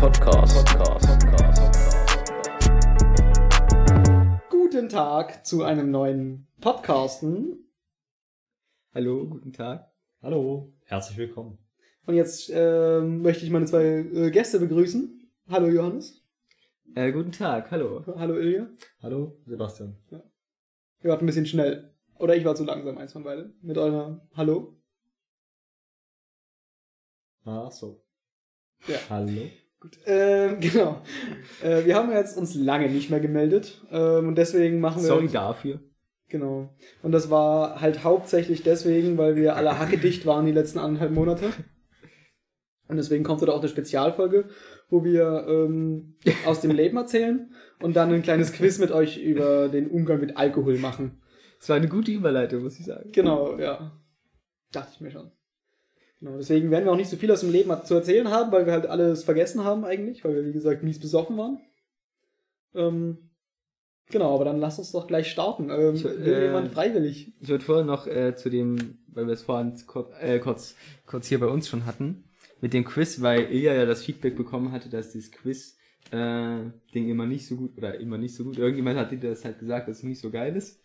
Podcast. Guten Tag zu einem neuen Podcasten. Hallo, guten Tag. Hallo, herzlich willkommen. Und jetzt ähm, möchte ich meine zwei äh, Gäste begrüßen. Hallo Johannes. Äh, guten Tag, hallo. Hallo Ilja. Hallo, Sebastian. Ihr wart ein bisschen schnell. Oder ich war zu langsam, eins von beiden. Mit eurer Hallo. Ach so. Ja. Hallo. Gut. Ähm, genau. Äh, wir haben jetzt uns lange nicht mehr gemeldet. Ähm, und deswegen machen wir. Sorry dafür. Genau. Und das war halt hauptsächlich deswegen, weil wir alle hackedicht waren die letzten anderthalb Monate. Und deswegen kommt da auch eine Spezialfolge, wo wir ähm, aus dem Leben erzählen und dann ein kleines Quiz mit euch über den Umgang mit Alkohol machen. Das war eine gute Überleitung, muss ich sagen. Genau, ja. Dachte ich mir schon. Genau, deswegen werden wir auch nicht so viel aus dem Leben zu erzählen haben, weil wir halt alles vergessen haben eigentlich, weil wir, wie gesagt, mies besoffen waren. Ähm, genau, aber dann lass uns doch gleich starten. Ähm, Ich, äh, jemand freiwillig? Ich würde vorher noch äh, zu dem, weil wir es vorhin kurz, äh, kurz, kurz hier bei uns schon hatten, mit dem Quiz, weil Ilja ja das Feedback bekommen hatte, dass dieses Quiz äh, Ding immer nicht so gut oder immer nicht so gut. Irgendjemand hat dir das halt gesagt, dass es nicht so geil ist.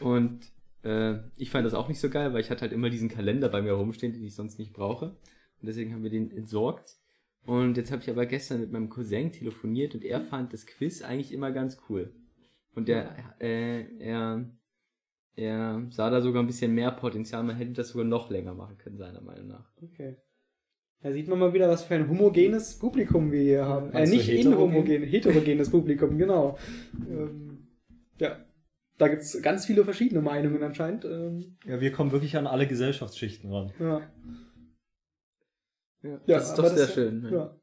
Und äh, ich fand das auch nicht so geil, weil ich hatte halt immer diesen Kalender bei mir rumstehen, den ich sonst nicht brauche. Und deswegen haben wir den entsorgt. Und jetzt habe ich aber gestern mit meinem Cousin telefoniert und er fand das Quiz eigentlich immer ganz cool. Und der, äh, er, er sah da sogar ein bisschen mehr Potenzial. Man hätte das sogar noch länger machen können, seiner Meinung nach. Okay. Da sieht man mal wieder, was für ein homogenes Publikum wir hier haben. Äh, Meinst nicht heterogen? inhomogen, heterogenes Publikum, genau. Ähm, ja. Da gibt's ganz viele verschiedene Meinungen anscheinend. Ähm, Ja, wir kommen wirklich an alle Gesellschaftsschichten ran. ja. Ja, Ja, das ist doch sehr das- schön. Ja.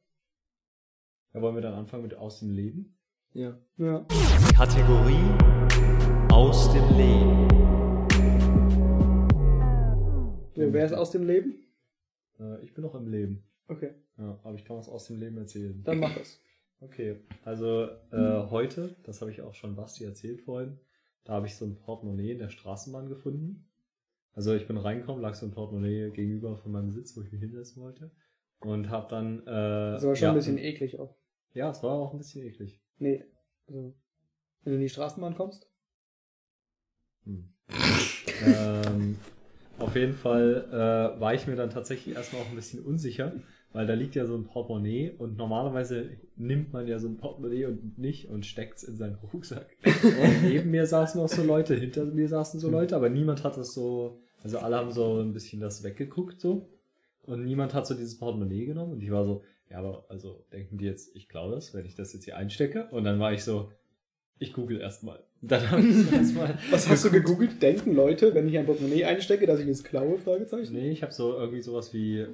Ja, wollen wir dann anfangen mit aus dem Leben? ja. ja. Kategorie aus dem Leben. So, wer ist aus dem Leben? Äh, ich bin noch im Leben. Okay, Ja, aber ich kann was aus dem Leben erzählen. dann mach das. Okay, also äh, heute, das habe ich auch schon Basti erzählt vorhin, da habe ich so ein Portemonnaie in der Straßenbahn gefunden. Also ich bin reingekommen, lag so ein Portemonnaie gegenüber von meinem Sitz, wo ich mich hinsetzen wollte. Und habe dann... Äh, Das war schon ja, ein bisschen eklig auch. Ja, es war auch ein bisschen eklig. Nee. Also, wenn du in die Straßenbahn kommst. Hm. ähm, auf jeden Fall äh, war ich mir dann tatsächlich erstmal auch ein bisschen unsicher, weil da liegt ja so ein Portemonnaie und normalerweise nimmt man ja so ein Portemonnaie und nicht und steckt es in seinen Rucksack. Und neben mir saßen auch so Leute, hinter mir saßen so Leute, aber niemand hat das so, also alle haben so ein bisschen das weggeguckt so und niemand hat so dieses Portemonnaie genommen und ich war so, ja, aber also denken die jetzt, ich klaue das, wenn ich das jetzt hier einstecke und dann war ich so, ich google erstmal. Dann habe ich erstmal Was hast du gegoogelt? Denken Leute, wenn ich ein Portemonnaie einstecke, dass ich es klaue? Fragezeichen. Nee, ich habe so irgendwie sowas wie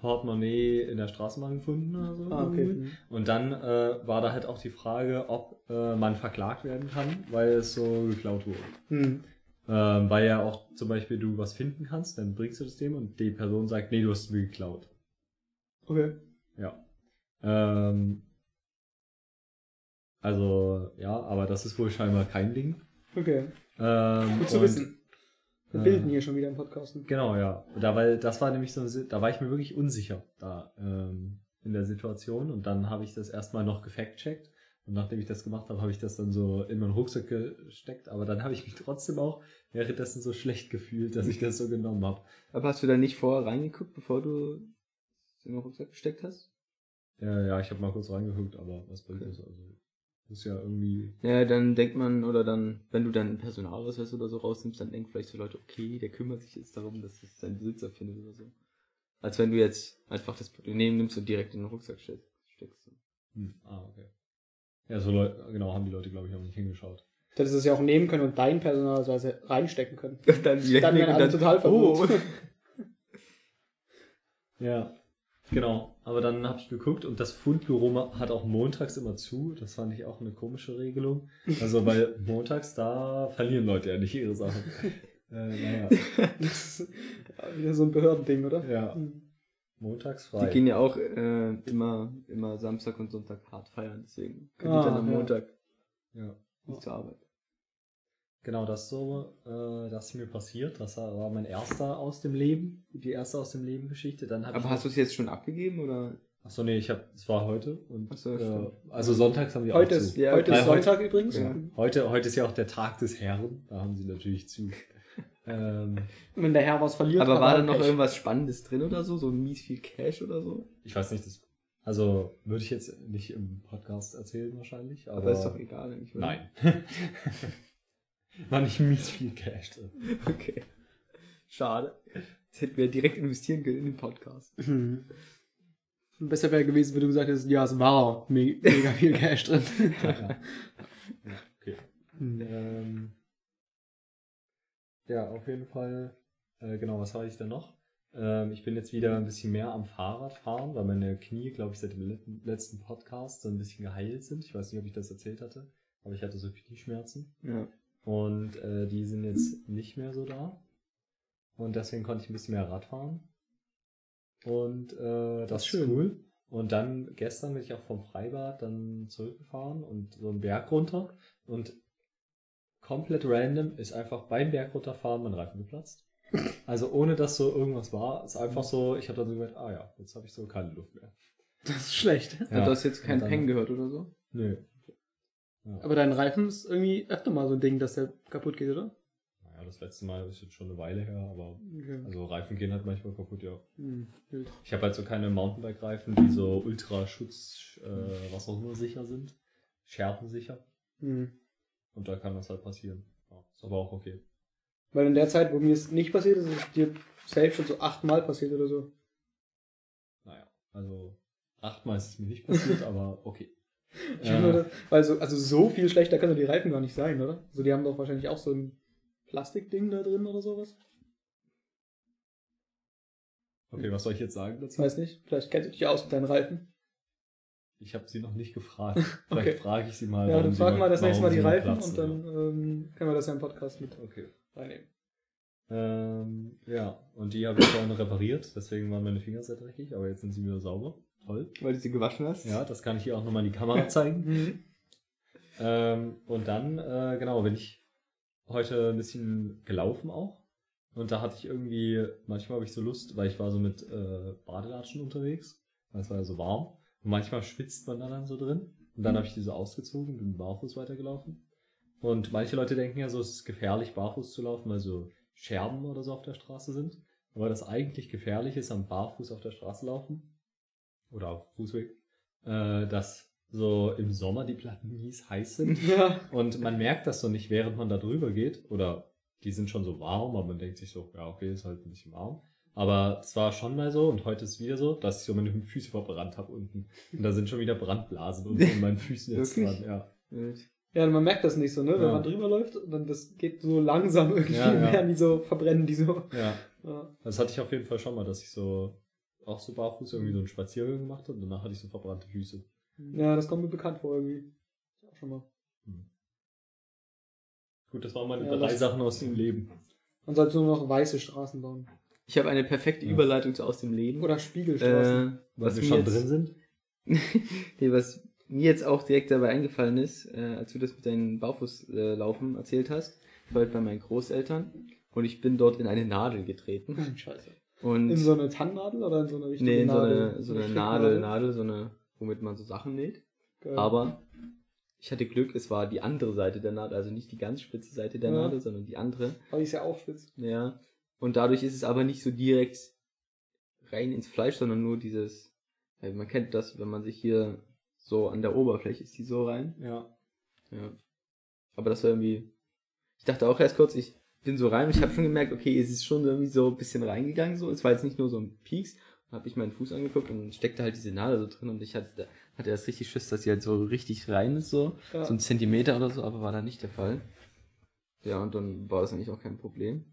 Portemonnaie in der Straßenbahn gefunden oder so. Ah, okay. Und dann äh, war da halt auch die Frage, ob äh, man verklagt werden kann, weil es so geklaut wurde. Hm. Ähm, weil ja auch zum Beispiel du was finden kannst, dann bringst du das dem und die Person sagt, nee, du hast es mir geklaut. Okay. Ja. Ähm, also, ja, aber das ist wohl scheinbar kein Ding. Okay. Ähm, Gut zu wissen. Wir äh, bilden hier schon wieder im Podcast. Genau, ja. Da, weil das war nämlich so, da war ich mir wirklich unsicher da ähm, in der Situation und dann habe ich das erstmal noch gefact-checkt und nachdem ich das gemacht habe, habe ich das dann so in meinen Rucksack gesteckt, aber dann habe ich mich trotzdem auch währenddessen so schlecht gefühlt, dass ich das so genommen habe. Aber hast du da nicht vorher reingeguckt, bevor du es in den Rucksack gesteckt hast? Ja, ja, ich habe mal kurz reingeguckt, aber was bringt das? Also, das ist ja irgendwie. Ja, dann denkt man, oder dann, wenn du dann einen Personalausweis oder so rausnimmst, dann denken vielleicht so Leute, okay, der kümmert sich jetzt darum, dass es seinen Besitzer findet oder so. Als wenn du jetzt einfach das Portemonnaie nimmst und direkt in den Rucksack steckst. Hm, ah, okay. Ja, so Leute, genau, haben die Leute, glaube ich, auch nicht hingeschaut. Du hättest es ja auch nehmen können und dein Personalausweis reinstecken können. Dann, Dann wären alle total oh. verwirrt. Ja, genau. Aber dann habe ich geguckt und das Fundbüro hat auch montags immer zu. Das fand ich auch eine komische Regelung. Also, weil montags, da verlieren Leute ja nicht ihre Sachen. äh, naja, Das ist wieder so ein Behördending, oder? ja, Hm. montags Die frei. gehen ja auch äh, immer, immer Samstag und Sonntag hart feiern, deswegen können Ah, die dann am ja. Montag Ja. nicht zur Arbeit. Genau, das so, äh, das ist mir passiert. Das war mein erster aus dem Leben, die erste aus dem Leben Geschichte. Dann Aber hast du es jetzt schon abgegeben oder? Achso, nee, ich hab, es war heute und Ach so, äh, also sonntags haben die Heute auch ist, zu. Ja, heute ist Sonntag übrigens. Ja. Heute, heute ist ja auch der Tag des Herrn, da haben sie natürlich zu. ähm, Wenn der Herr was verliert. Aber war da noch Pech. irgendwas Spannendes drin oder so? So mies viel Cash oder so? ich weiß nicht, das, also würde ich jetzt nicht im Podcast erzählen wahrscheinlich, aber, Aber ist doch egal eigentlich. oder? nein. War nicht mies viel Cash drin. Okay. Schade. Das hätten wir direkt investieren können in den Podcast. Hm. Besser wäre gewesen, wenn du gesagt hättest, ja, es war me mega viel Cash drin. Ja, okay. Hm. Ähm, ja, auf jeden Fall. Äh, genau, was habe ich denn noch? Ähm, ich bin jetzt wieder ein bisschen mehr am Fahrrad fahren, weil meine Knie, glaube ich, seit dem letzten- letzten Podcast so ein bisschen geheilt sind. Ich weiß nicht, ob ich das erzählt hatte, aber ich hatte so Knieschmerzen. Ja. Und äh, die sind jetzt nicht mehr so da. Und deswegen konnte ich ein bisschen mehr Rad fahren. Und äh, das, Das ist schön. cool. Und dann gestern bin ich auch vom Freibad dann zurückgefahren und so einen Berg runter. Und komplett random ist einfach beim Berg runterfahren mein Reifen geplatzt. Also ohne dass so irgendwas war, ist einfach so, ich habe dann so gedacht, ah ja, jetzt habe ich so keine Luft mehr. Das ist schlecht. Ja. Du hast jetzt kein Und dann- Peng gehört oder so? Nö. Aber dein Reifen ist irgendwie öfter mal so ein Ding, dass der kaputt geht, oder? Naja, das letzte Mal ist jetzt schon eine Weile her, aber Okay. also Reifen gehen halt manchmal kaputt, ja. Hm, wild. Ich habe halt so keine Mountainbike-Reifen, die so Ultraschutz, äh, was auch immer sicher sind. Schärfensicher. Hm. Und da kann das halt passieren. Ja, ist aber auch okay. Weil in der Zeit, wo mir es nicht passiert ist, ist es dir safe schon so achtmal passiert oder so. Naja, also achtmal ist es mir nicht passiert, aber okay. Ich hab nur weil so, also so viel schlechter können die Reifen gar nicht sein, oder? Also die haben doch wahrscheinlich auch so ein Plastikding da drin oder sowas. okay, was soll ich jetzt sagen Ich dazu? weiß nicht. Vielleicht kennst du dich aus mit deinen Reifen. Ich habe sie noch nicht gefragt. Vielleicht Okay. frage ich sie mal. ja, dann frag mal das nächste Mal die Reifen platzen, und dann ähm, können wir das ja im Podcast mit ja. Okay. reinnehmen. Ähm, ja, und die habe ich vorhin repariert, deswegen waren meine Finger sehr dreckig, aber jetzt sind sie wieder sauber. Toll. Weil du sie gewaschen hast? Ja, das kann ich hier auch nochmal in die Kamera zeigen. Mhm. Ähm, und dann, äh, genau, bin ich heute ein bisschen gelaufen auch. Und da hatte ich irgendwie, manchmal habe ich so Lust, weil ich war so mit äh, Badelatschen unterwegs. weil Es war ja so warm. Und manchmal schwitzt man dann, dann so drin. Und dann habe ich die so ausgezogen und bin barfuß weitergelaufen. Und manche Leute denken ja so, es ist gefährlich, barfuß zu laufen, weil so Scherben oder so auf der Straße sind. Aber das eigentlich gefährlich ist am Barfuß auf der Straße laufen oder auf Fußweg, äh, dass so im Sommer die Platten mies heiß sind. Ja. Und man merkt das so nicht, während man da drüber geht. Oder die sind schon so warm, aber man denkt sich so, ja, okay, ist halt ein bisschen warm. Aber es war schon mal so und heute ist es wieder so, dass ich so meine Füße verbrannt habe unten. Und da sind schon wieder Brandblasen unten in meinen Füßen jetzt dran. Ja. Ja, man merkt das nicht so, ne? Wenn Ja. man drüber läuft, dann das geht so langsam irgendwie, Ja, ja. werden die so, verbrennen die so. ja. Ja. Das hatte ich auf jeden Fall schon mal, dass ich so auch so barfuß irgendwie so einen Spaziergang gemacht habe und danach hatte ich so verbrannte Füße. ja, das kommt mir bekannt vor irgendwie. Auch schon mal. Gut, das waren meine Ja, drei Sachen aus dem Leben. Man sollte nur noch weiße Straßen bauen. Ich habe eine perfekte Ja. Überleitung zu aus dem Leben. Oder Spiegelstraßen. äh, was wir mir schon jetzt, drin sind. nee, was mir jetzt auch direkt dabei eingefallen ist, äh, als du das mit deinen Barfußlaufen äh, Laufen erzählt hast. Ich war halt bei meinen Großeltern und ich bin dort in eine Nadel getreten. Hm, Scheiße. Und In so eine Tannennadel oder in so eine richtige nee, in so Nadel? eine, so eine Stück Nadel, Nadel, so eine, womit man so Sachen näht. Geil. Aber ich hatte Glück, es war die andere Seite der Nadel, also nicht die ganz spitze Seite der Ja. Nadel, sondern die andere. Aber die ist ja auch spitz. Ja. Und dadurch ist es aber nicht so direkt rein ins Fleisch, sondern nur dieses, ja, man kennt das, wenn man sich hier so an der Oberfläche ist die so rein. Ja. Ja. Aber das war irgendwie, ich dachte auch erst kurz, ich bin so rein und ich habe schon gemerkt, okay, es ist schon irgendwie so ein bisschen reingegangen so. Es war jetzt nicht nur so ein Pieks. Dann habe ich meinen Fuß angeguckt und steckte halt diese Nadel so drin und ich hatte, hatte erst richtig Schiss, dass sie halt so richtig rein ist so. Ja. So ein Zentimeter oder so, aber war da nicht der Fall. Ja, und dann war das eigentlich auch kein Problem.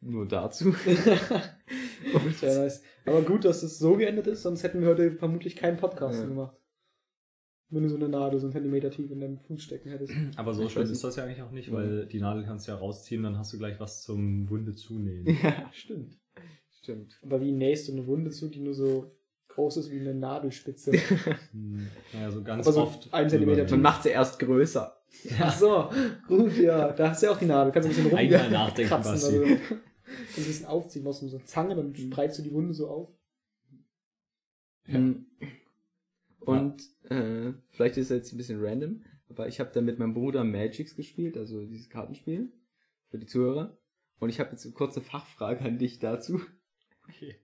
Nur dazu. Sehr nice. Aber gut, dass es so geendet ist, sonst hätten wir heute vermutlich keinen Podcast Ja. gemacht. Wenn du so eine Nadel so einen Zentimeter tief in deinem Fuß stecken hättest. Aber so schlimm ist das ja eigentlich auch nicht, Ja. weil die Nadel kannst du ja rausziehen, dann hast du gleich was zum Wunde zunähen. ja, stimmt. Stimmt. Aber wie nähst du eine Wunde zu, die nur so groß ist wie eine Nadelspitze? Hm, naja, so ganz Aber so oft. ein Zentimeter Man macht sie erst größer. Ach so, gut, ja. Da hast du ja auch die Nadel. Kannst du ein bisschen Einmal nachdenken, rumkratzen Basti. oder so. Ein bisschen aufziehen, machst du so eine Zange, dann spreizst du die Wunde so auf. Hm. Und äh, vielleicht ist es jetzt ein bisschen random, aber ich habe dann mit meinem Bruder Magics gespielt, also dieses Kartenspiel für die Zuhörer. Und ich habe jetzt eine kurze Fachfrage an dich dazu, Okay.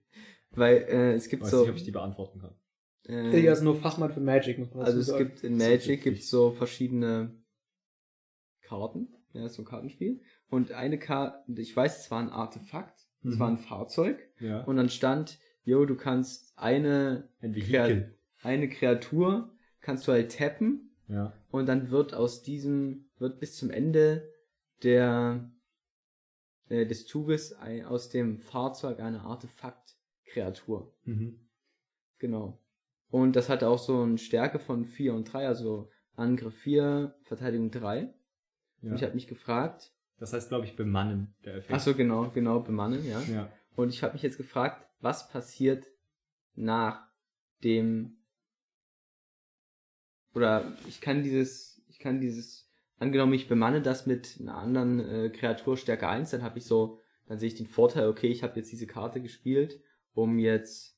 weil äh, es Ich gibt weiß so. nicht, ob ich die beantworten kann. äh, Ilja ist nur Fachmann für Magic, muss man also es sagen. gibt in Magic gibt so verschiedene Karten, ja, so ein Kartenspiel. Und eine Karte, ich weiß, es war ein Artefakt, es Mhm. war ein Fahrzeug. Ja. Und dann stand, yo, du kannst eine, Ein Vehikel. Eine Kreatur, kannst du halt tappen Ja. und dann wird aus diesem, wird bis zum Ende der, äh, des Zuges ein, aus dem Fahrzeug eine Artefakt-Kreatur. Mhm. Genau. Und das hatte auch so eine Stärke von 4 und 3, also Angriff 4, Verteidigung 3. ja. Und ich habe mich gefragt, Das heißt, glaube ich, bemannen, der Effekt. ach so genau, genau, bemannen, ja. Ja. Und ich habe mich jetzt gefragt, was passiert nach dem oder ich kann dieses, ich kann dieses, angenommen ich bemanne das mit einer anderen äh, Kreatur Stärke 1, dann habe ich so, dann sehe ich den Vorteil, okay, ich habe jetzt diese Karte gespielt, um jetzt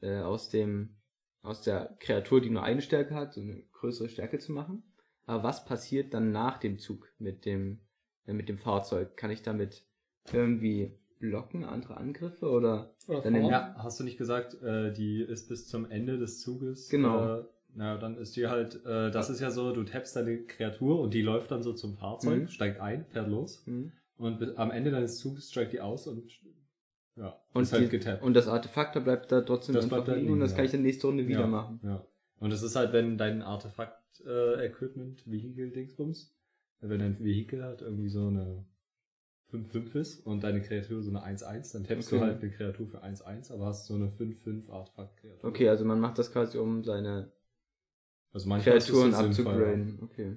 äh, aus dem, aus der Kreatur, die nur eine Stärke hat, so eine größere Stärke zu machen. Aber was passiert dann nach dem Zug mit dem, äh, mit dem Fahrzeug? Kann ich damit irgendwie blocken, andere Angriffe oder Oder dann. Ja, hast du nicht gesagt, äh, die ist bis zum Ende des Zuges? Genau. Äh, na, dann ist die halt, äh, das ist ja so, du tappst deine Kreatur und die läuft dann so zum Fahrzeug, Mhm. steigt ein, fährt los hm? und am Ende deines Zuges steigt die aus und ja, und, ist halt die, getappt. und das Artefakt da bleibt da trotzdem Das einfach liegen und das ja. kann ich dann nächste Runde wieder ja, machen. Ja. Und es ist halt, wenn dein Artefakt-Equipment, Vehikel-Dingsbums, wenn dein Vehikel hat irgendwie so eine 5-5 ist und deine Kreatur so eine 1-1, dann tappst Okay. du halt eine Kreatur für 1-1, aber hast so eine 5-5 Artefakt-Kreatur. Okay, also man macht das quasi, um seine also manchmal Kreaturen abzugraden. Okay.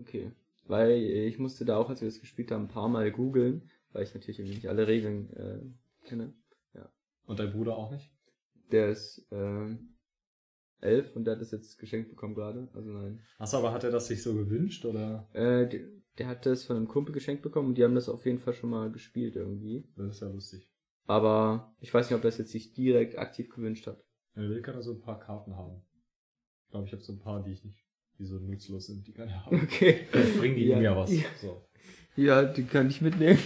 Okay. Weil ich musste da auch, als wir das gespielt haben, ein paar Mal googeln, weil ich natürlich irgendwie nicht alle Regeln äh, kenne. Und dein Bruder auch nicht? Der ist ähm, elf und der hat das jetzt geschenkt bekommen gerade. Also nein. Achso, aber hat er das sich so gewünscht oder? Äh, der, der hat das von einem Kumpel geschenkt bekommen und die haben das auf jeden Fall schon mal gespielt irgendwie. Das ist ja lustig. Aber ich weiß nicht, ob das jetzt sich direkt aktiv gewünscht hat. Er will, er so ein paar Karten haben. Ich glaube, ich habe so ein paar, die ich nicht, die so nutzlos sind, die kann er haben. Okay. Vielleicht bringen die Ja. ihm ja was. Ja. So. Ja, die kann ich mitnehmen.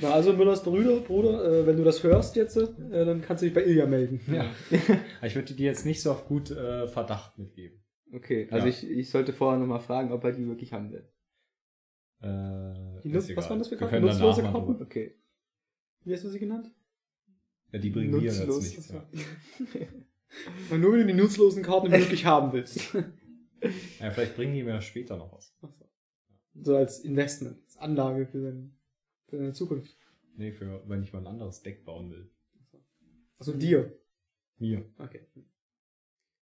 Na, also Müllers Brüder, Bruder, äh, wenn du das hörst jetzt, äh, dann kannst du dich bei Ilja melden. Ja. Ich würde dir jetzt nicht so auf gut äh, Verdacht mitgeben. Okay, also Ja. ich, ich sollte vorher nochmal fragen, ob er die wirklich haben will. Äh, Die Nutz- was waren das für Karten? Nutzlose Karten? Okay. Wie hast du sie genannt? Ja, die bringen mir jetzt Nutzlos. nichts. Ja. Und nur wenn du die nutzlosen Karten wirklich haben willst. ja, vielleicht bringen die mir später noch was. So als Investment, als Anlage für, dein, für deine Zukunft. Nee, für wenn ich mal ein anderes Deck bauen will. Also dir. Mir. Okay.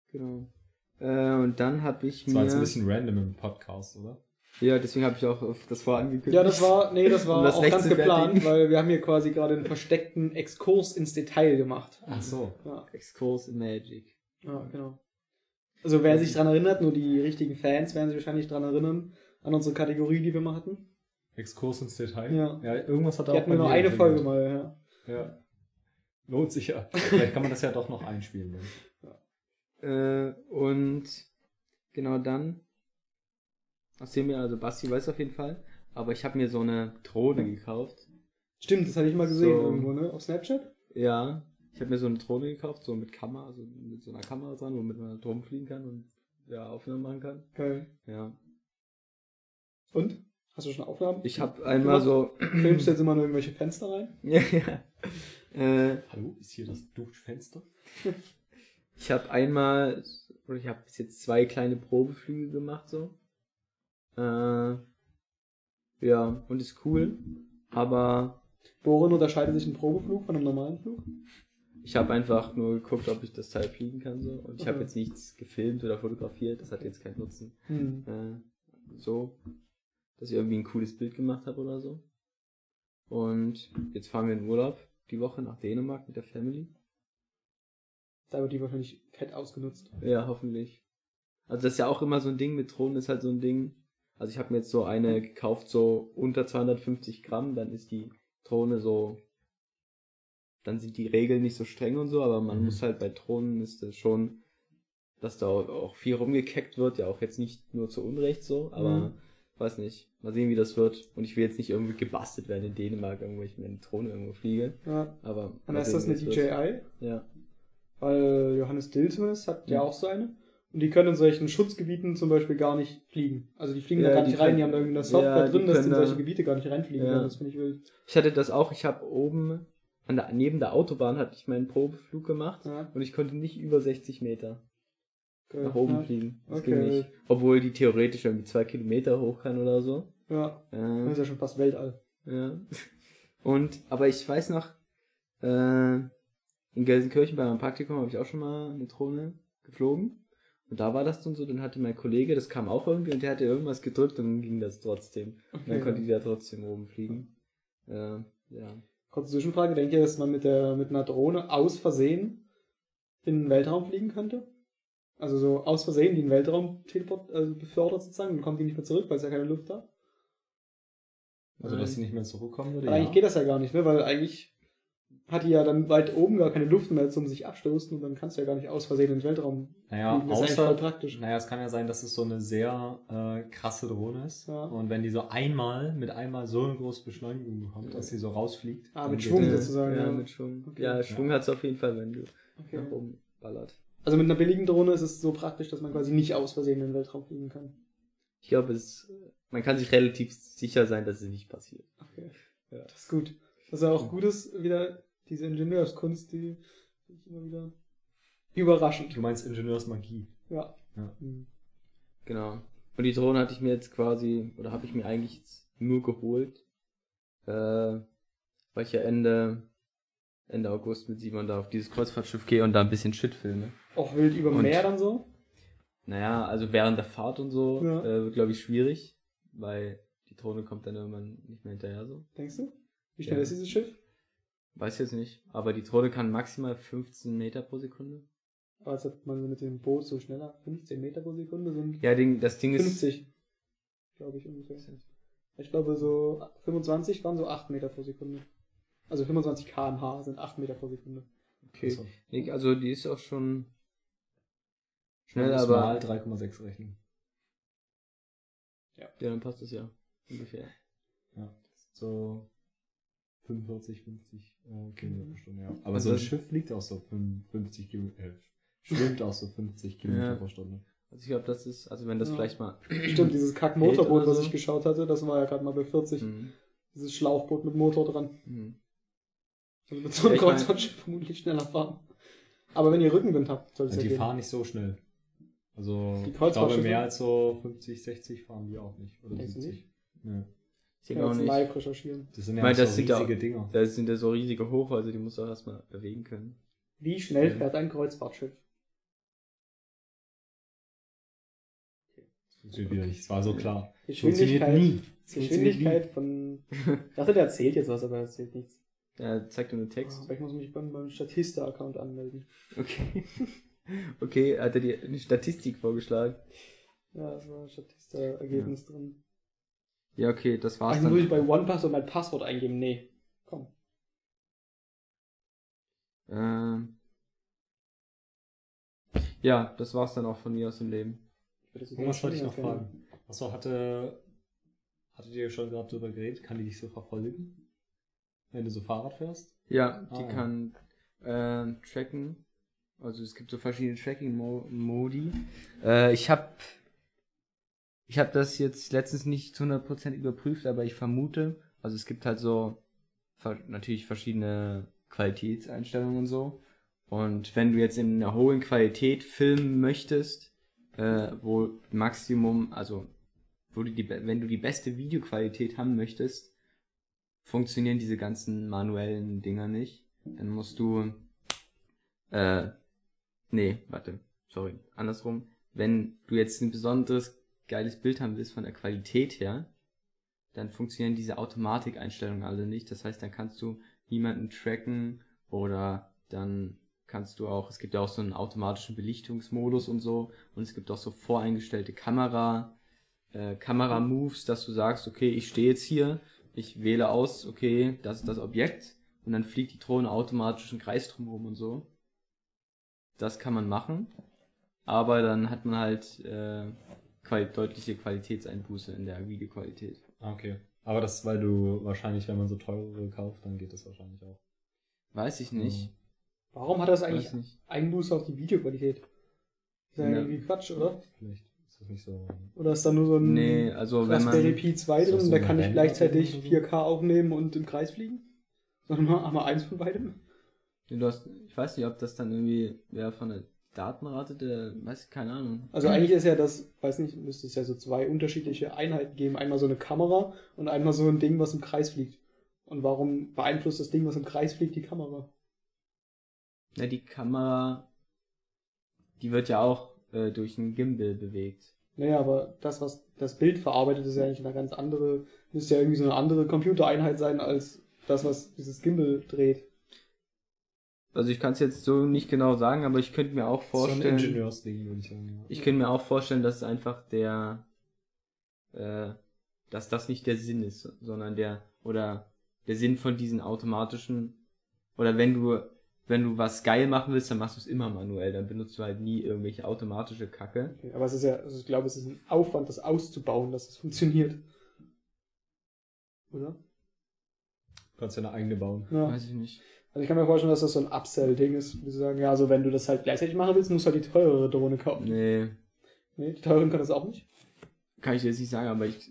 Genau. Äh, und dann habe ich Das war mir. jetzt ein bisschen random im Podcast, oder? Ja, deswegen habe ich auch auf das vorher angekündigt. Ja, das war, nee, das war Um das auch ganz geplant, fertigen. weil wir haben hier quasi gerade einen versteckten Exkurs ins Detail gemacht. Ach so. Ja, Exkurs in Magic. ja genau. Also wer sich dran erinnert, nur die richtigen Fans werden sich wahrscheinlich dran erinnern, an unsere Kategorie, die wir mal hatten. Exkurs ins Detail. Ja. ja irgendwas hat er Die auch hatten wir nur eine. Folge mal, ja. Ja. Lohnt sich ja. Vielleicht kann man das ja doch noch einspielen. Dann. Äh, und genau dann. Erzähl mir, also Basti weiß auf jeden Fall, aber ich habe mir so eine Drohne gekauft. Stimmt, das hatte ich mal gesehen So. irgendwo, ne? Auf Snapchat? Ja, ich habe mir so eine Drohne gekauft, so mit Kamera, also mit so einer Kamera dran, womit man drum fliegen kann und ja, Aufnahmen machen kann. Geil. Ja. Und? Hast du schon Aufnahmen? Ich habe einmal so. Filmst du jetzt immer nur irgendwelche Fenster rein? ja, ja. Äh, Hallo, ist hier das Duschfenster? ich habe einmal, oder ich habe bis jetzt zwei kleine Probeflüge gemacht, so. Äh, ja, und ist cool. Aber Worin unterscheidet sich ein Probeflug von einem normalen Flug? ich habe einfach nur geguckt, ob ich das Teil fliegen kann, so. Und ich habe Okay. jetzt nichts gefilmt oder fotografiert, das hat jetzt keinen Nutzen. Hm. Äh, so, dass ich irgendwie ein cooles Bild gemacht habe oder so. Und jetzt fahren wir in Urlaub die Woche nach Dänemark mit der Family. Da wird die wahrscheinlich fett ausgenutzt. Ja, hoffentlich. Also das ist ja auch immer so ein Ding mit Drohnen, ist halt so ein Ding. Also ich habe mir jetzt so eine gekauft, so unter 250 Gramm, dann ist die Drohne so, dann sind die Regeln nicht so streng und so, aber man Mhm. muss halt bei Drohnen ist das schon dass da auch viel rumgekeckt wird, ja auch jetzt nicht nur zu Unrecht so, aber Mhm. weiß nicht. Mal sehen, wie das wird. Und ich will jetzt nicht irgendwie gebastelt werden in Dänemark, irgendwo ich mit einer Drohne irgendwo fliege. Ja. Aber. Und ist das eine wird. DJI? Ja. Weil Johannes Dill zumindest hat ja Mhm. auch so eine. Und die können in solchen Schutzgebieten zum Beispiel gar nicht fliegen. Also die fliegen Ja, da gar nicht rein, können- die haben da irgendeine Software ja, drin, dass die in solche Gebiete gar nicht reinfliegen können. Das finde ich wild. Ich hatte das auch, ich habe oben an der, neben der Autobahn hatte ich meinen Probeflug gemacht und ich konnte nicht über 60 Meter Geil. nach oben fliegen. Das Okay. ging nicht. Obwohl die theoretisch irgendwie zwei Kilometer hoch kann oder so. Ja, das Äh, ist ja schon fast Weltall. ja. Und, aber ich weiß noch, äh, in Gelsenkirchen bei meinem Praktikum habe ich auch schon mal eine Drohne geflogen. Und da war das dann so, dann hatte mein Kollege, das kam auch irgendwie und der hatte irgendwas gedrückt und dann ging das trotzdem. Und dann Okay. konnte die da trotzdem oben fliegen. Äh, ja. Kurze Zwischenfrage, denkt ihr, dass man mit der mit einer Drohne aus Versehen in den Weltraum fliegen könnte? Also so aus Versehen die in den Weltraum teleport, also befördert sozusagen, dann kommt die nicht mehr zurück, weil es ja keine Luft da. Also, dass sie nicht mehr zurückkommen würde. Aber eigentlich geht das ja gar nicht, ne? Weil eigentlich hat die ja dann weit oben gar keine Luft mehr zum sich abstoßen und dann kannst du ja gar nicht aus Versehen in den Weltraum Naja, fliegen. Das ist eigentlich voll außer, praktisch. naja, es kann ja sein, dass es so eine sehr äh, krasse Drohne ist. Ja. Und wenn die so einmal, mit einmal so eine große Beschleunigung bekommt, dass sie so rausfliegt. Ah, mit Schwung sozusagen, Ja, ja. mit Schwung. Okay. Ja, Schwung hat's auf jeden Fall, wenn du Okay. nach oben ballert. Also mit einer billigen Drohne ist es so praktisch, dass man quasi nicht aus Versehen in den Weltraum fliegen kann. Ich glaube, es, man kann sich relativ sicher sein, dass es nicht passiert. Okay. Ja. Das ist gut. Was ja auch gut ist, wieder diese Ingenieurskunst, die finde ich immer wieder überraschend. Du meinst Ingenieursmagie. Ja. Ja. Hm. Genau. Und die Drohne hatte ich mir jetzt quasi, oder habe ich mir eigentlich jetzt nur geholt, äh, weil ich ja Ende, Ende August mit Simon da auf dieses Kreuzfahrtschiff gehe und da ein bisschen Shit filme. Auch wild über Und- Meer dann so. Naja, also während der Fahrt und so, Ja. äh, wird glaube ich schwierig, weil die Drohne kommt dann irgendwann nicht mehr hinterher so. Denkst du? Wie schnell Ja. ist dieses Schiff? Weiß jetzt nicht, aber die Drohne kann maximal 15 Meter pro Sekunde. Aber als hat man so mit dem Boot so schneller. 15 Meter pro Sekunde sind Ja, Ding, das Ding ist, 50. Glaube ich ungefähr. Ich glaube so 25 waren so 8 Meter pro Sekunde. Also 25 km/h sind 8 Meter pro Sekunde. okay, Also, Nee, also die ist auch schon schnell, aber mal 3,6 rechnen. ja, dann passt es ja ungefähr. Ja. So 45, 50 äh, Kilometer pro Stunde, ja. Aber Also so ein das- Schiff fliegt auch so 50 Kilometer, äh, schwimmt auch so 50 Kilometer Ja. pro Stunde. Also ich glaube, das ist, also wenn das Ja. vielleicht mal Stimmt, dieses Kack-Motorboot, oder was so. ich geschaut hatte, das war ja gerade mal bei 40. Mhm. Dieses Schlauchboot mit Motor dran. Mhm. Also mit so einem Ja, Kreuzfahrtschiff vermutlich schneller fahren. Aber wenn ihr Rückenwind habt, soll es Und ja die gehen. fahren nicht so schnell. Also, Die ich glaube, Kreuzfahrtschiffe? mehr als so 50, 60 fahren die auch nicht. Oder Denkst du 70. Ja. Ich kann auch jetzt nicht. live recherchieren. Das sind ja meine, auch das so sind ja- riesige Dinger. Da sind ja so riesige Hochhäuser, die musst du auch erstmal bewegen können. Wie schnell Ja. fährt ein Kreuzfahrtschiff? Das funktioniert nicht. Es war so klar. Geschwindigkeit, Funktioniert nie. Geschwindigkeit von. Ich dachte, der erzählt jetzt was, aber er erzählt nichts. Ja, zeig dir einen Text. Aber ich muss mich beim, beim Statista-Account anmelden. Okay. Okay, hat er dir eine Statistik vorgeschlagen? Ja, es war Statista-Ergebnis drin. Ja, okay, das war's Also muss ich dann. bei OnePassword mein Passwort eingeben? Nee. Komm. Ähm, ja, das war's dann auch von mir aus dem Leben. Irgendwas wollte ich noch fragen. Achso, hatte, hattet ihr schon gerade drüber geredet? Kann die dich so verfolgen? Wenn du so Fahrrad fährst? Ja, die Ah, ja. kann ähm, tracken. Also es gibt so verschiedene Tracking-Modi. Äh, ich habe ich hab das jetzt letztens nicht zu 100% überprüft, aber ich vermute, also es gibt halt so natürlich verschiedene Qualitätseinstellungen und so. Und wenn du jetzt in einer hohen Qualität filmen möchtest, äh, wo Maximum, also wo du die, wenn du die beste Videoqualität haben möchtest, funktionieren diese ganzen manuellen Dinger nicht. Dann musst du, äh, nee, warte, sorry, andersrum. Wenn du jetzt ein besonderes geiles Bild haben willst von der Qualität her, dann funktionieren diese Automatikeinstellungen alle nicht. Das heißt, dann kannst du niemanden tracken oder dann kannst du auch, es gibt ja auch so einen automatischen Belichtungsmodus und so und es gibt auch so voreingestellte Kamera, äh, Kamera-Moves, dass du sagst, okay, ich stehe jetzt hier, ich wähle aus, okay, das ist das Objekt und dann fliegt die Drohne automatisch einen Kreis drumherum und so. Das kann man machen. aber dann hat man halt äh, quali deutliche Qualitätseinbuße in der Videoqualität. Ah, okay. Aber das, weil du wahrscheinlich, wenn man so teurere kauft, dann geht das wahrscheinlich auch. Weiß ich nicht. Warum hat das eigentlich. Einbuße auf die Videoqualität? Ist ja Ja. irgendwie Quatsch, oder? Vielleicht ist das nicht so. Oder ist da nur so ein Nee, also wenn Raspberry man. Pi 2 Ist drin so da kann ich gleichzeitig oder so? 4K aufnehmen und im Kreis fliegen? Sondern nur einmal eins von beidem? Du hast, ich weiß nicht, ob das dann irgendwie ja, von der Datenrate der, weiß ich, keine Ahnung. Also eigentlich ist ja das, weiß nicht, müsste es ja so zwei unterschiedliche Einheiten geben. Einmal so eine Kamera und einmal so ein Ding, was im Kreis fliegt. Und warum beeinflusst das Ding, was im Kreis fliegt, die Kamera? Ja, die Kamera, die wird ja auch äh, durch einen Gimbal bewegt. Naja, aber das, was das Bild verarbeitet, ist ja eigentlich eine ganz andere, müsste ja irgendwie so eine andere Computereinheit sein, als das, was dieses Gimbal dreht. Also ich kann es jetzt so nicht genau sagen, aber ich könnte mir auch So ein vorstellen, Ingenieursding, würde ich sagen. Ja. ich könnte mir auch vorstellen, dass einfach der, äh, dass das nicht der Sinn ist, sondern der, oder der Sinn von diesen automatischen, oder wenn du, wenn du was geil machen willst, dann machst du es immer manuell, dann benutzt du halt nie irgendwelche automatische Kacke. Okay, aber es ist ja, also ich glaube, es ist ein Aufwand, das auszubauen, dass es funktioniert. Oder? Du kannst ja eine eigene bauen. Ja. Weiß ich nicht. Also ich kann mir vorstellen, dass das so ein Upsell-Ding ist, wie sie sagen, ja, also wenn du das halt gleichzeitig machen willst, musst du halt die teurere Drohne kaufen. Nee, Nee, die teuren können das auch nicht. kann ich jetzt nicht sagen, aber ich,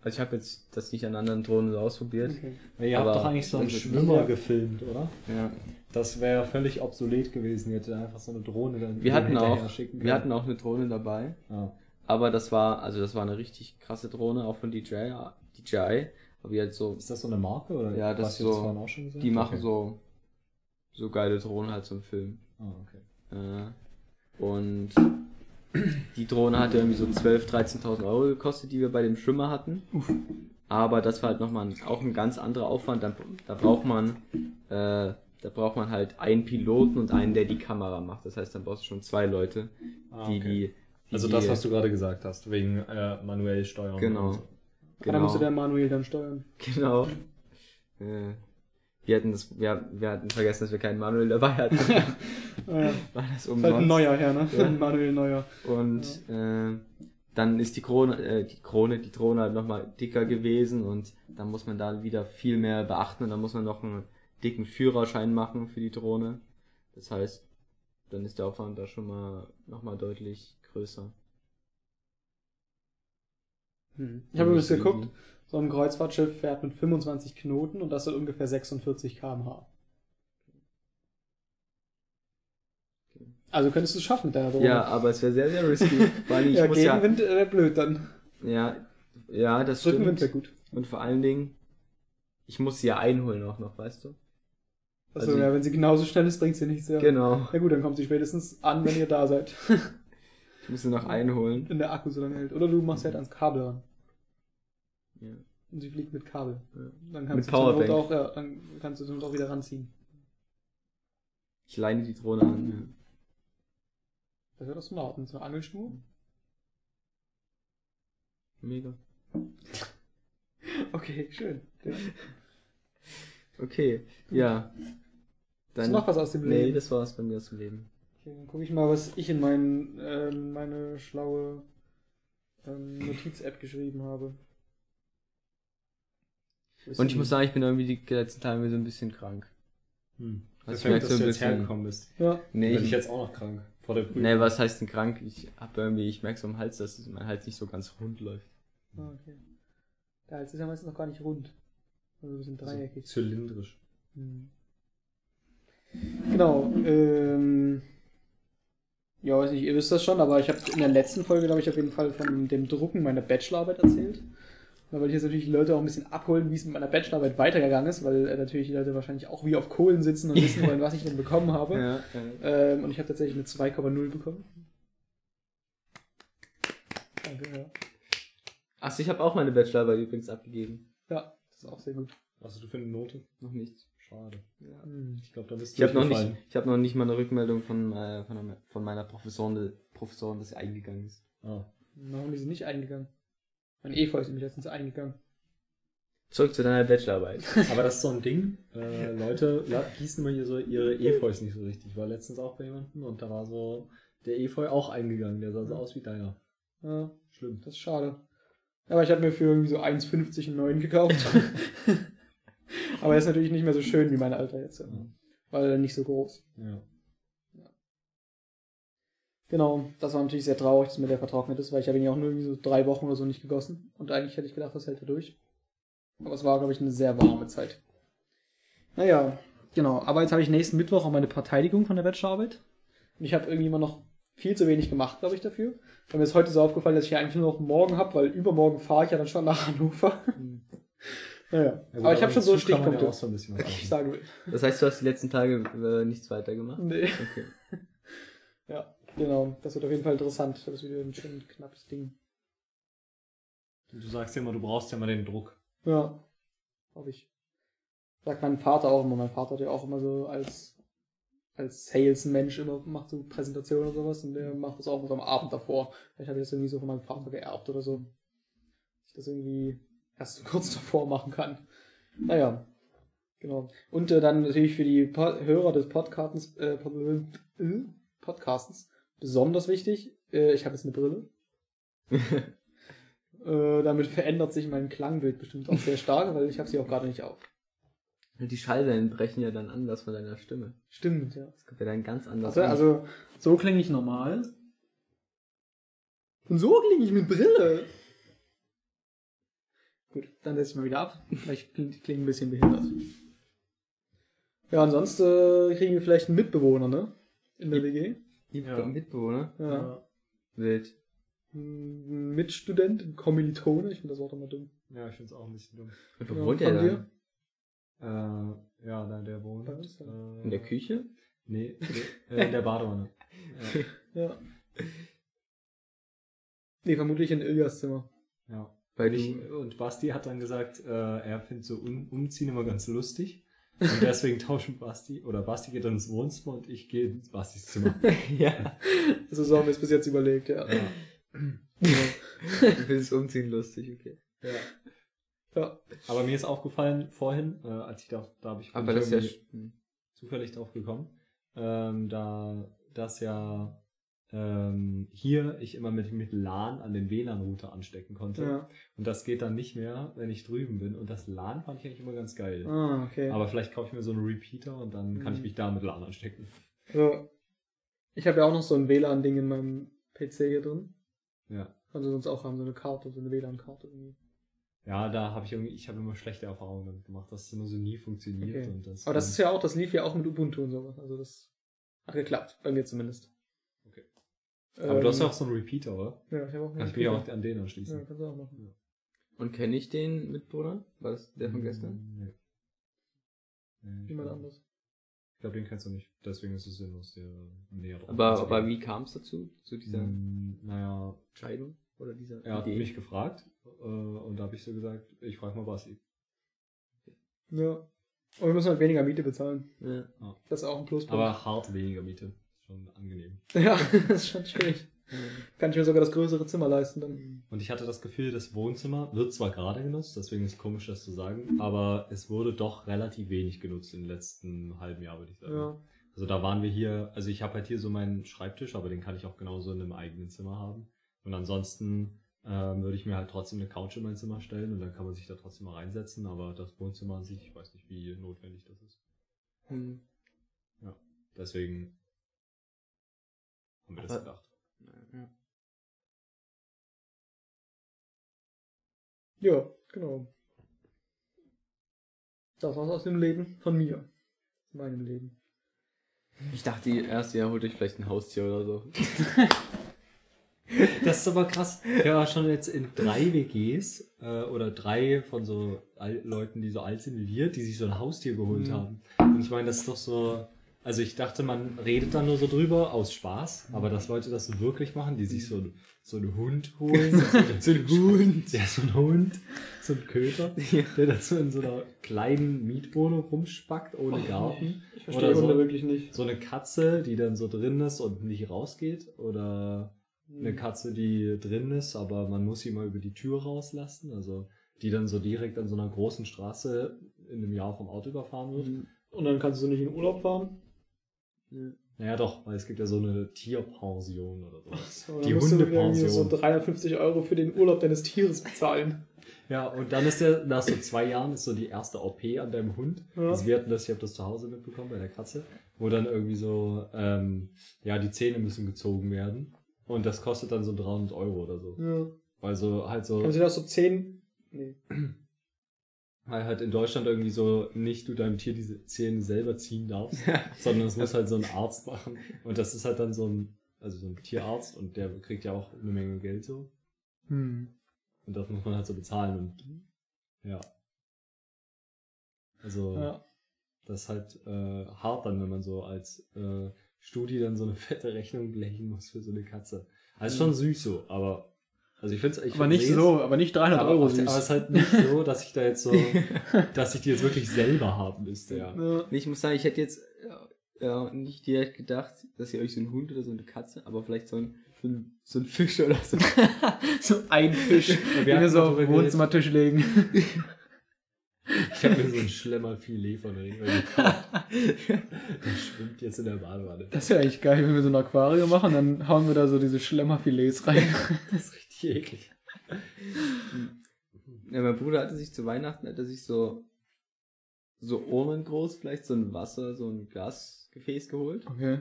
also ich habe jetzt das nicht an anderen Drohnen so ausprobiert. Okay. Ja, ihr Aber habt doch eigentlich so einen Schwimmer Ja. gefilmt, oder? Ja. Das wäre völlig obsolet gewesen. Ihr hättet einfach so eine Drohne dann Wir hatten auch, schicken wir hatten auch eine Drohne dabei. Ah. Aber das war, also das war eine richtig krasse Drohne, auch von DJI. DJI die halt so, Ist das so eine Marke? Oder Ja, das du so- vorhin auch schon gesagt? die machen Okay. so, so geile Drohnen halt zum Film. Ah, okay. Äh, und die Drohne hatte irgendwie so 12.000, 13.000 Euro gekostet, die wir bei dem Schwimmer hatten. Aber das war halt nochmal ein, auch ein ganz anderer Aufwand. Da, da braucht man, äh, da braucht man halt einen Piloten und einen, der die Kamera macht. Das heißt, dann brauchst du schon zwei Leute, Ah, die, okay. die, die Also das, was du gerade gesagt hast, wegen äh, manuell steuern. Genau. und so. Da musst du der manuell dann steuern. Genau. Äh, wir hatten das, wir, wir hatten vergessen, dass wir keinen Manuel dabei hatten. Ja. War das Ist halt ein umsonst. neuer her, ne? Ja. Ein manuell neuer. Und äh, dann ist die Krone, äh, die Krone, die Drohne halt nochmal dicker gewesen und dann muss man da wieder viel mehr beachten und dann muss man noch einen dicken Führerschein machen für die Drohne. Das heißt, dann ist der Aufwand da schon mal nochmal deutlich größer. Hm. Ich habe übrigens geguckt, so ein Kreuzfahrtschiff fährt mit 25 Knoten und das sind ungefähr 46 km/h. Also könntest du es schaffen mit deiner Drohne. Ja, aber es wäre sehr, sehr risky. Weil ich ja muss ja, Gegenwind wäre blöd dann. ja, ja, das Rückenwind stimmt. wäre gut. Und vor allen Dingen, ich muss sie ja einholen auch noch, weißt du? Also, Also- ja, wenn sie genauso schnell ist, bringt sie nichts. Ja. Genau. ja gut, dann kommt sie spätestens an, wenn ihr da seid. Ich muss sie noch einholen. Wenn der Akku so lange hält. Oder du machst halt ans Kabel ran. Ja. Und sie fliegt mit Kabel. Ja. Dann Mit kannst du zur Not Powerbank. auch, ja, dann kannst du zur Not auch wieder ranziehen. Ich leine die Drohne an. Das wäre doch smart. Und so eine Angelschnur. Ja. Mega. Okay, schön. Ja. Okay, ja. Hast du noch was aus dem Nee, Leben? das war's bei mir aus dem Leben. Okay, dann gucke ich mal, was ich in mein, ähm, meine schlaue ähm, Notiz-App geschrieben habe. Und ich muss sagen, ich bin irgendwie die letzten Tage so ein bisschen krank. Hm. Also ich Perfekt, merk dass so ein du jetzt bisschen- hergekommen bist. Ja, Nee, Bin ich ich, jetzt auch noch krank. Vor der Prüfung. nee, was heißt denn krank? Ich hab irgendwie, ich merke so am Hals, dass mein Hals nicht so ganz rund läuft. ah, okay. Der Hals ist ja meistens noch gar nicht rund. Also ein bisschen dreieckig. So zylindrisch. Hm. Genau. Ähm, ja, weiß nicht, ihr wisst das schon, aber ich habe in der letzten Folge, glaube ich, auf jeden Fall von dem Drucken meiner Bachelorarbeit erzählt. Da wollte ich jetzt natürlich die Leute auch ein bisschen abholen, wie es mit meiner Bachelorarbeit weitergegangen ist, weil äh, natürlich die Leute wahrscheinlich auch wie auf Kohlen sitzen und wissen wollen, was ich denn bekommen habe. Ja, Ähm, und ich habe tatsächlich eine 2,0 bekommen. Danke, ja. Achso, ich habe auch meine Bachelorarbeit übrigens abgegeben. Ja, das ist auch sehr gut. Was hast du für eine Note? Noch nichts. Schade. Ja. Hm. Ich glaube, da bist Ich du habe noch nicht, ich habe noch nicht mal eine Rückmeldung von, äh, von, einer- von meiner Professorin, Professorin, dass sie eingegangen ist. Ah. Warum ist sie nicht eingegangen? Mein Efeu ist nämlich letztens eingegangen. Zurück zu deiner Bachelorarbeit. Aber das ist so ein Ding. Äh, Leute ja, gießen immer hier so ihre Efeus nicht so richtig. Ich war letztens auch bei jemandem und da war so, der Efeu auch eingegangen. Der sah so aus wie deiner. Ja, Schlimm. das ist schade. Aber ich habe mir für irgendwie so 1,50 einen neuen gekauft. Aber er ist natürlich nicht mehr so schön wie mein alter jetzt. ja. Ja. Weil er nicht so groß. Ja. Genau, das war natürlich sehr traurig, dass mir der vertrocknet ist, weil ich habe ihn ja auch nur irgendwie so drei Wochen oder so nicht gegossen. Und eigentlich hätte ich gedacht, das hält er durch. Aber es war, glaube ich, eine sehr warme Zeit. Naja, genau. Aber jetzt habe ich nächsten Mittwoch auch meine Verteidigung von der Bachelorarbeit. Und ich habe irgendwie immer noch viel zu wenig gemacht, glaube ich, dafür. Und mir ist heute so aufgefallen, dass ich ja eigentlich nur noch morgen habe, weil übermorgen fahre ich ja dann schon nach Hannover. naja, Ja, gut, aber ich habe schon so ja Stichpunkte, auch so ich sagen will. Das heißt, du hast die letzten Tage äh, nichts weiter gemacht? Nee. Okay. Ja, genau. Das wird auf jeden Fall interessant. Das ist wieder ein schön knappes Ding. Du sagst ja immer, du brauchst ja mal den Druck. Ja, hoffe ich. Sagt mein Vater auch immer. Mein Vater hat ja auch immer so als, als Sales-Mensch immer macht so Präsentationen oder sowas und der macht das auch so am Abend davor. Vielleicht habe ich das irgendwie so von meinem Vater geerbt oder so. Dass ich das irgendwie erst kurz davor machen kann. Naja, genau. Und äh, dann natürlich für die po Hörer des Podcastens, äh, äh, Podcastens besonders wichtig. Äh, ich habe jetzt eine Brille. Äh, damit verändert sich mein Klangbild bestimmt auch sehr stark, weil ich habe sie auch gerade nicht auf. Die Schallwellen brechen ja dann anders von deiner Stimme. Stimmt, ja. Das kommt ja dann ganz anders. Also, also so klinge ich normal. Und so klinge ich mit Brille. Gut, dann setze ich mal wieder ab, weil ich klinge kling ein bisschen behindert. Ja, ansonsten äh, kriegen wir vielleicht einen Mitbewohner, ne? In der WG. Ja. Mitbewohner? Ja. Wild. Ein Mitstudent, ein Kommilitone, ich finde das Wort immer dumm. Ja, ich finde es auch ein bisschen dumm. Und wo Ja, wohnt der dir? dann? Äh, ja, da der wohnt. Bei uns, ja. Äh, In der Küche? Nee, nee äh, in der Badewanne. Ja. Ja. Nee, vermutlich in Iljas Zimmer. ja. Weil Und, ich, und Basti hat dann gesagt, äh, er findet so um, Umziehen immer ganz lustig. Und deswegen tauschen Basti, oder Basti geht dann ins Wohnzimmer und ich gehe ins Bastis Zimmer. ja. Also so haben wir es bis jetzt überlegt, ja. Ja. du findest Umziehen lustig, okay. ja. ja. Aber mir ist aufgefallen vorhin, äh, als ich da, da habe ich Aber das ist ja. sch- zufällig drauf gekommen, ähm, da das ja ähm, hier ich immer mit, mit LAN an den WLAN-Router anstecken konnte. ja. Und das geht dann nicht mehr, wenn ich drüben bin. Und das LAN fand ich eigentlich immer ganz geil. Ah, okay. Aber vielleicht kaufe ich mir so einen Repeater und dann kann ich Mhm. mich da mit LAN anstecken. Also, ich habe ja auch noch so ein WLAN-Ding in meinem PC hier drin. Ja. Kannst du sonst auch haben, so eine Karte, so eine WLAN-Karte irgendwie. Ja, da habe ich irgendwie, ich habe immer schlechte Erfahrungen damit gemacht, dass es immer so nie funktioniert. Okay. Und das Aber das ist ja auch, das lief ja auch mit Ubuntu und sowas. Also das hat geklappt, bei mir zumindest. Aber du hast ja Ähm, auch so einen Repeater, oder? Ja, ich habe auch Kann ich mich auch an den anschließen. Ja, kannst du auch machen. Und kenne ich den Mitbewohner? War das der von Mm, gestern? Nee. Nee, ich Jemand glaub- anders. Ich glaube, den kennst du nicht. Deswegen ist es sinnlos, dir näher drauf Aber, aber wie kam es dazu? Zu dieser Mm, Naja, Entscheidung? Oder dieser er hat Idee? mich gefragt äh, und da habe ich so gesagt, ich frage mal Basti. Ja. Und wir müssen halt weniger Miete bezahlen. ja. Das ist auch ein Pluspunkt. Aber hart weniger Miete. Schon angenehm. ja, das ist schon schwierig. Kann ich mir sogar das größere Zimmer leisten dann. Und ich hatte das Gefühl, das Wohnzimmer wird zwar gerade genutzt, deswegen ist es komisch, das zu sagen, aber es wurde doch relativ wenig genutzt im letzten halben Jahr, würde ich sagen. Ja. Also da waren wir hier, also ich habe halt hier so meinen Schreibtisch, aber den kann ich auch genauso in einem eigenen Zimmer haben. Und ansonsten ähm, würde ich mir halt trotzdem eine Couch in mein Zimmer stellen und dann kann man sich da trotzdem mal reinsetzen, aber das Wohnzimmer an sich, ich weiß nicht, wie notwendig das ist. Hm. Deswegen haben wir das gedacht. Ja. Ja, genau. Das war's aus dem Leben von mir. Aus meinem Leben. Ich dachte erst, ihr holt euch vielleicht ein Haustier oder so. Das ist aber krass. Ja, war schon jetzt in drei WGs äh, oder drei von so Al Leuten, die so alt sind wie wir, die sich so ein Haustier geholt Mhm. haben. Und ich meine, das ist doch so. Also ich dachte, man redet dann nur so drüber aus Spaß, aber dass Leute das so wirklich machen, die sich so, so einen Hund holen. so ein Hund. Ja, so ein Hund. So ein Köter, der dazu in so einer kleinen Mietwohnung rumspackt, ohne Garten. Ich Oder verstehe so. Hunde wirklich nicht. So eine Katze, die dann so drin ist und nicht rausgeht. Oder eine Katze, die drin ist, aber man muss sie mal über die Tür rauslassen. Also die dann so direkt an so einer großen Straße in einem Jahr vom Auto überfahren wird. Und dann kannst du nicht in Urlaub fahren. Ja. Naja, doch, weil es gibt ja so eine Tierpension oder sowas. So, Die Hundepension. so 350 Euro für den Urlaub deines Tieres bezahlen. Ja, und dann ist ja, nach so zwei Jahren ist so die erste OP an deinem Hund. Ja. Also wir hatten das, ich habe das zu Hause mitbekommen bei der Katze, wo dann irgendwie so, ähm, ja, die Zähne müssen gezogen werden. Und das kostet dann so 300 Euro oder so. Ja. Weil so halt so, Kannst du das so 10. Nee. Weil halt in Deutschland irgendwie so nicht du deinem Tier diese Zähne selber ziehen darfst, sondern es muss halt so ein Arzt machen. Und das ist halt dann so ein, also so ein Tierarzt und der kriegt ja auch eine Menge Geld so. Hm. Und das muss man halt so bezahlen und ja. Also Ja. das ist halt äh, hart dann, wenn man so als äh, Studi dann so eine fette Rechnung blechen muss für so eine Katze. Also schon süß so, aber also ich finde es Aber nicht so, aber nicht 300 aber, Euro süß. aber es ist halt nicht so, dass ich da jetzt so, dass ich die jetzt wirklich selber haben müsste, ja. ja. Ich muss sagen, ich hätte jetzt äh, äh, nicht direkt gedacht, dass ihr euch so einen Hund oder so eine Katze, aber vielleicht so ein, so ein, so ein Fisch oder so. so ein Fisch, den wir wir hatten so auf den. Wohnzimmertisch legen. Ich habe mir so ein Schlemmerfilet von der Rewe gekauft. Der schwimmt jetzt in der Badewanne. Das wäre echt geil, wenn wir so ein Aquarium machen, dann hauen wir da so diese Schlemmerfilets rein. Das ist richtig eklig. Ja, mein Bruder hatte sich zu Weihnachten, hat er sich so, so ohrengroß vielleicht so ein Wasser, so ein Glasgefäß geholt. Okay.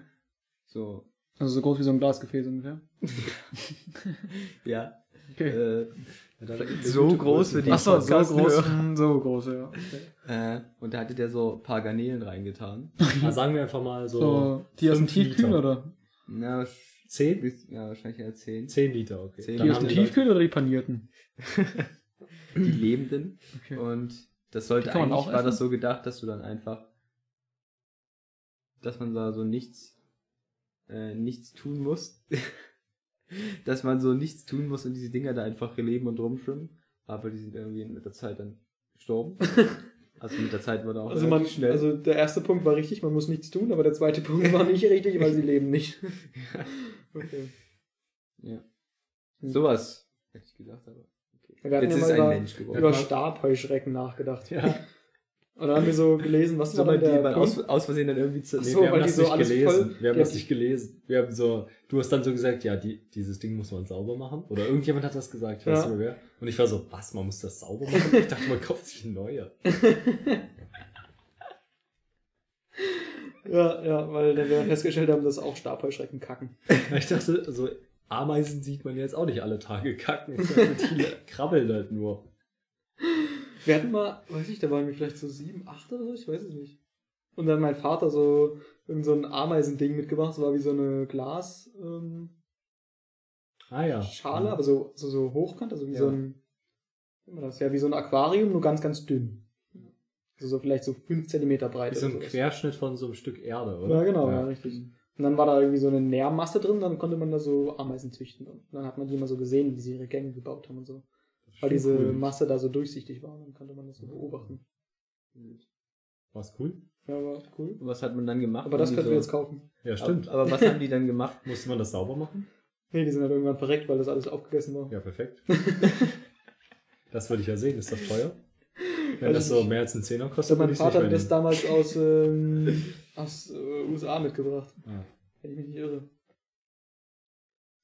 So, Also so groß wie so ein Glasgefäß ungefähr. ja. Okay. Äh, Ja, So gute groß Größe. für die- Ach so, so groß. hm, So groß, ja. Okay. äh, und da hatte der so ein paar Garnelen reingetan. Ah, sagen wir einfach mal so, So, die aus dem Tiefkühl oder? Na, 10? bis- ja, wahrscheinlich eher 10. 10 Liter, okay. Zehn Dann aus haben dem Tiefkühl oder die panierten? Die lebenden. Okay. Und das sollte eigentlich, auch war essen? das so gedacht, dass du dann einfach, dass man da so nichts, äh, nichts tun muss. dass man so nichts tun muss und diese Dinger da einfach leben und rumschwimmen. Aber die sind irgendwie mit der Zeit dann gestorben. also mit der Zeit wurde auch Also, man, schnell. also der erste Punkt war richtig, man muss nichts tun, aber der zweite Punkt war nicht richtig, weil sie leben nicht. Okay. ja. Sowas hätte ich gedacht, aber okay. Wir Jetzt ist ein über, Mensch geworden. über Stabheuschrecken nachgedacht. Ja. Und dann haben wir so gelesen, was aber die der man aus, aus Versehen dann irgendwie zu. Nee, so, wir haben das so nicht gelesen. wir haben das nicht gelesen. Wir haben so, du hast dann so gesagt, ja, die, dieses Ding muss man sauber machen. Oder irgendjemand hat das gesagt, ich weiß Ja. nicht mehr wer. Und ich war so, was, man muss das sauber machen? Ich dachte, man kauft sich ein neue. Ja, ja, weil dann wir festgestellt haben, dass auch Stabheuschrecken kacken. Ich dachte, so Ameisen sieht man jetzt auch nicht alle Tage kacken. Die krabbeln halt nur. Wir hatten mal, weiß ich, da waren wir vielleicht so sieben, acht oder so, ich weiß es nicht. Und dann mein Vater so irgend so ein Ameisending mitgebracht, das war wie so eine Glas, ähm, Ah ja. Schale, aber so, so, so hochkant, also wie Ja. so ein? Ja, wie so ein Aquarium, nur ganz, ganz dünn. Also so vielleicht so 5 cm breit. Wie so ein sowas. Querschnitt von so einem Stück Erde, oder? Ja, genau, ja. richtig. Und dann war da irgendwie so eine Nährmasse drin, dann konnte man da so Ameisen züchten. Und dann hat man die immer so gesehen, wie sie ihre Gänge gebaut haben und so. Weil diese cool. Masse da so durchsichtig war, dann konnte man das so beobachten. War's cool? Ja, war cool. Und was hat man dann gemacht? Aber das könnten wir so- jetzt kaufen. Ja, stimmt. Aber, aber was haben die dann gemacht? Musste man das sauber machen? Nee, die sind halt irgendwann verreckt, weil das alles aufgegessen war. Ja, perfekt. das würde ich ja sehen. Ist das teuer? Wenn das ich so nicht. mehr als einen Zehner Also kostet, mein würde ich Vater hat das damals aus, ähm, aus äh, USA mitgebracht. nehmen. Wenn ich mich nicht irre.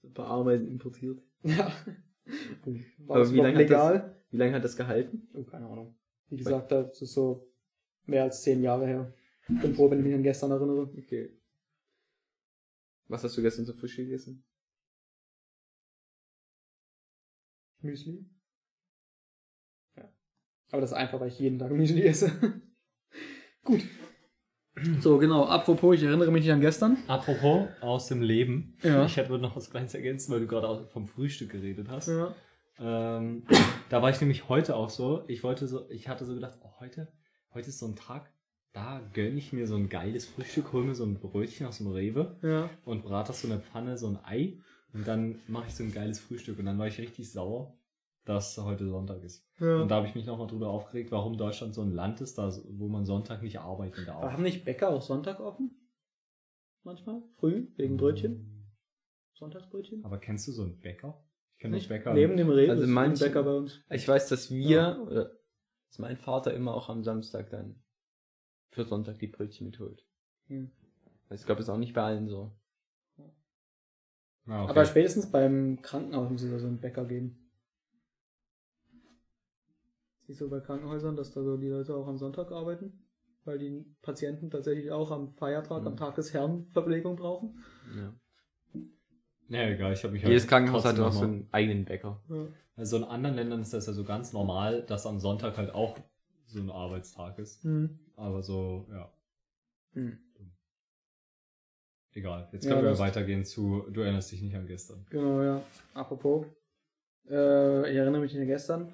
Ein paar Ameisen importiert. Ja. War Aber wie lange hat das- legal? Wie lange hat das gehalten? Oh, keine Ahnung. Wie gesagt, das ist so mehr als zehn Jahre her. Bin froh, wenn ich mich an gestern erinnere. Okay. Was hast du gestern so frisch gegessen? Müsli. Aber das ist einfach, weil ich jeden Tag Müsli esse. Gut. So, genau. Apropos, ich erinnere mich nicht an gestern. Apropos aus dem Leben. Ja. Ich hätte noch was Kleines ergänzen, weil du gerade auch vom Frühstück geredet hast. Ja. Ähm, da war ich nämlich heute auch so. Ich wollte so, ich hatte so gedacht, oh, heute, heute ist so ein Tag, da gönne ich mir so ein geiles Frühstück, hole mir so ein Brötchen aus dem Rewe Ja. und brate das so in der Pfanne, so ein Ei und dann mache ich so ein geiles Frühstück und dann war ich richtig sauer, dass heute Sonntag ist. ja. Und da habe ich mich nochmal drüber aufgeregt, warum Deutschland so ein Land ist, da, wo man Sonntag nicht arbeiten Aber darf. haben nicht Bäcker auch Sonntag offen? Manchmal? Früh? Wegen Brötchen? Sonntagsbrötchen? Aber kennst du so einen Bäcker? Ich kenne Nicht? das Bäcker. Neben dem Rewe Also ist ein manche- Bäcker bei uns. Ich weiß, dass wir, oder dass mein Vater immer auch am Samstag dann für Sonntag die Brötchen mitholt. Hm. Ich glaube, das ist auch nicht bei allen so. Ja, okay. Aber spätestens beim Krankenhaus muss es da so einen Bäcker geben. Siehst du bei Krankenhäusern, dass da so die Leute auch am Sonntag arbeiten? Weil die Patienten tatsächlich auch am Feiertag, am Mhm. Tag des Herrn Verpflegung brauchen. Ja. ja, egal, ich habe mich Jedes halt Krankenhaus hat auch so einen eigenen Bäcker. Ja. Also in anderen Ländern ist das ja so ganz normal, dass am Sonntag halt auch so ein Arbeitstag ist. Hm. Aber so, ja, Hm. egal. Jetzt Ja, können wir das- weitergehen zu, du erinnerst dich nicht an gestern. Genau, ja. Apropos, äh, ich erinnere mich an gestern.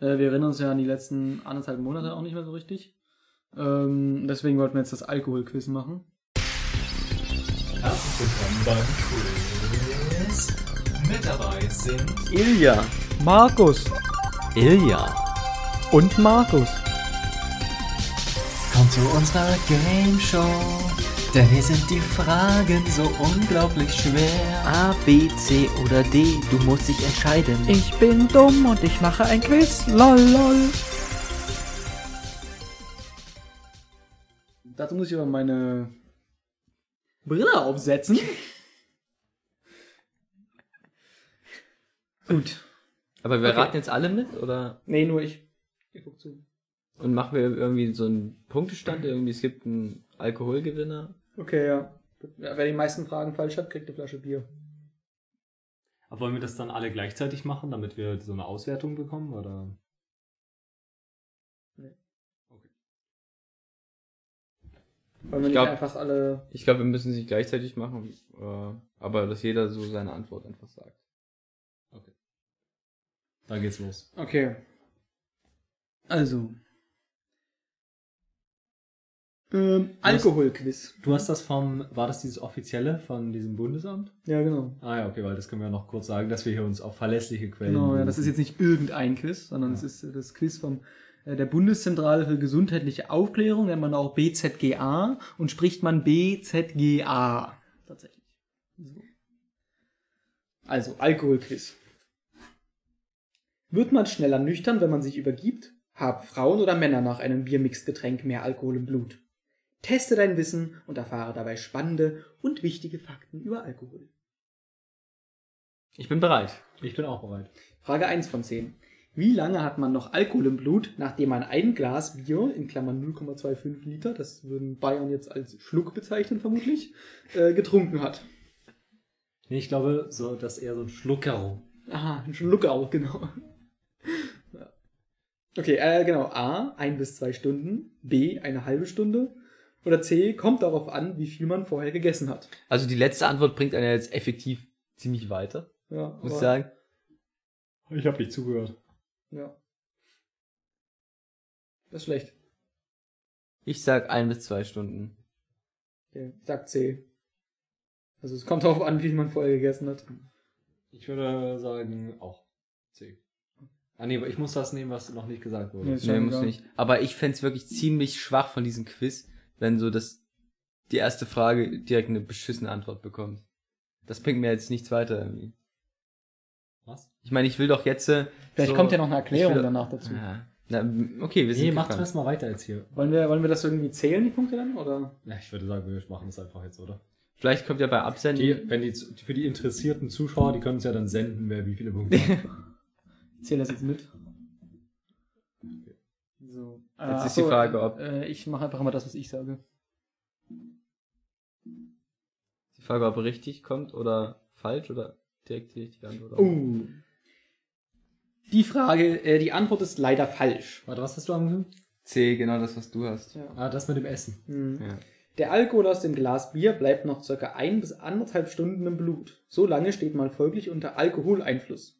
Äh, wir erinnern uns ja an die letzten anderthalb Monate auch nicht mehr so richtig. Ähm, deswegen wollten wir jetzt das Alkoholquiz machen. Herzlich willkommen beim Quiz. Mit dabei sind Ilja. Markus Ilja. und Markus. Kommt zu unserer Game Show. Denn hier sind die Fragen so unglaublich schwer. A, B, C oder D, du musst dich entscheiden. Ich bin dumm und ich mache ein Quiz. Lol, lol. Dazu muss ich aber meine Brille aufsetzen. Gut. Aber wir Okay. raten jetzt alle mit, oder? Nee, nur ich. Ich guck zu. Und machen wir irgendwie so einen Punktestand? Irgendwie, es gibt einen Alkoholgewinner. Okay, ja. Wer die meisten Fragen falsch hat, kriegt eine Flasche Bier. Aber wollen wir das dann alle gleichzeitig machen, damit wir so eine Auswertung bekommen? Oder? Wollen wir Ich nicht glaub- einfach alle. Ich glaube, wir müssen sie gleichzeitig machen, äh, aber dass jeder so seine Antwort einfach sagt. Dann geht's los. Okay. Also. Ähm, Alkoholquiz. Du hast das vom, war das dieses offizielle von diesem Bundesamt? Ja, genau. Ah ja, okay, weil das können wir noch kurz sagen, dass wir hier uns auf verlässliche Quellen. Genau, ja, das ist jetzt nicht irgendein Quiz, sondern Ja. es ist das Quiz vom äh, der Bundeszentrale für gesundheitliche Aufklärung, nennt man auch BZGA und spricht man BZGA. Tatsächlich. So. Also, Alkoholquiz. Wird man schneller nüchtern, wenn man sich übergibt? Haben Frauen oder Männer nach einem Biermixgetränk mehr Alkohol im Blut? Teste dein Wissen und erfahre dabei spannende und wichtige Fakten über Alkohol. Ich bin bereit. Ich bin auch bereit. Frage 1 von 10. Wie lange hat man noch Alkohol im Blut, nachdem man ein Glas Bier, in Klammern 0,25 Liter, das würden Bayern jetzt als Schluck bezeichnen vermutlich, äh, getrunken hat? Nee, ich glaube, so, dass eher so ein Schluckerl. Aha, ein Schluckerl, genau. Okay, äh, genau. A, ein bis zwei Stunden. B, eine halbe Stunde. Oder C, kommt darauf an, wie viel man vorher gegessen hat. Also die letzte Antwort bringt einen jetzt effektiv ziemlich weiter, Ja, muss ich sagen. Ich habe nicht zugehört. Ja. Das ist schlecht. Ich sag ein bis zwei Stunden. Okay, ich sag C. Also es kommt darauf an, wie viel man vorher gegessen hat. Ich würde sagen, auch C. Ah nee, aber ich muss das nehmen, was noch nicht gesagt wurde. Nee, Nee, muss nicht. Aber ich fänd's wirklich ziemlich schwach von diesem Quiz, wenn so das die erste Frage direkt eine beschissene Antwort bekommt. Das bringt mir jetzt nichts weiter irgendwie. Was? Ich meine, ich will doch jetzt. äh, Vielleicht so- kommt ja noch eine Erklärung will- danach dazu. Ja. Na, okay, wir sind Nee, mach gespannt. das mal weiter jetzt hier. Wollen wir, wollen wir das irgendwie zählen, die Punkte dann? Oder? Ja, ich würde sagen, wir machen das einfach jetzt, oder? Vielleicht kommt ja bei Absenden. Die, wenn die, für die interessierten Zuschauer, die können uns ja dann senden, wer wie viele Punkte hat. Ich zähle das jetzt mit. So. Äh, Jetzt ist ach so, die Frage, ob- Äh, ich mache einfach mal das, was ich sage. Die Frage, ob er richtig kommt oder falsch oder direkt die richtige Antwort. Oh. Die Frage, äh, die Antwort ist leider falsch. Warte, was hast du angehört? C, genau das, was du hast. Ja. Ah, das mit dem Essen. Hm. Ja. Der Alkohol aus dem Glas Bier bleibt noch circa ein bis anderthalb Stunden im Blut. So lange steht man folglich unter Alkoholeinfluss.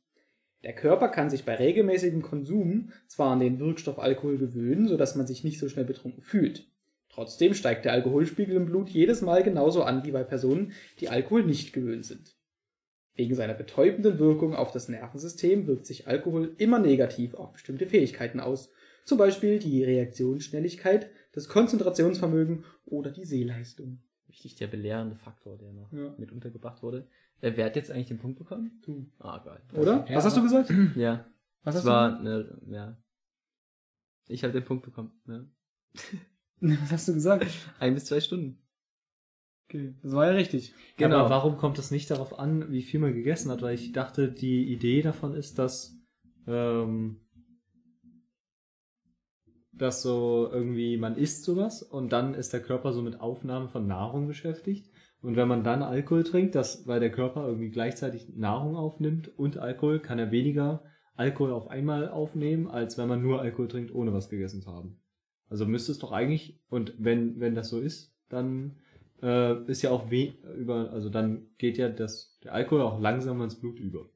Der Körper kann sich bei regelmäßigem Konsum zwar an den Wirkstoff Alkohol gewöhnen, sodass man sich nicht so schnell betrunken fühlt. Trotzdem steigt der Alkoholspiegel im Blut jedes Mal genauso an wie bei Personen, die Alkohol nicht gewöhnt sind. Wegen seiner betäubenden Wirkung auf das Nervensystem wirkt sich Alkohol immer negativ auf bestimmte Fähigkeiten aus, zum Beispiel die Reaktionsschnelligkeit, das Konzentrationsvermögen oder die Sehleistung. Wichtig, der belehrende Faktor, der noch Ja. mit untergebracht wurde. Äh, wer hat jetzt eigentlich den Punkt bekommen? Du. Ah, geil. Oder? Ja, Was hast du gesagt? Ja, Was das hast war eine, ja. Ich habe den Punkt bekommen. Du? Was hast du gesagt? Ein bis zwei Stunden. Okay, das war ja richtig. Genau. Aber warum kommt es nicht darauf an, wie viel man gegessen hat? Weil ich dachte, die Idee davon ist, dass, ähm, dass so irgendwie man isst sowas und dann ist der Körper so mit Aufnahme von Nahrung beschäftigt. Und wenn man dann Alkohol trinkt, das, weil der Körper irgendwie gleichzeitig Nahrung aufnimmt und Alkohol, kann er weniger Alkohol auf einmal aufnehmen, als wenn man nur Alkohol trinkt, ohne was gegessen zu haben. Also müsste es doch eigentlich, und wenn, wenn das so ist, dann äh, ist ja auch weh über, also dann geht ja das, der Alkohol auch langsam ins Blut über.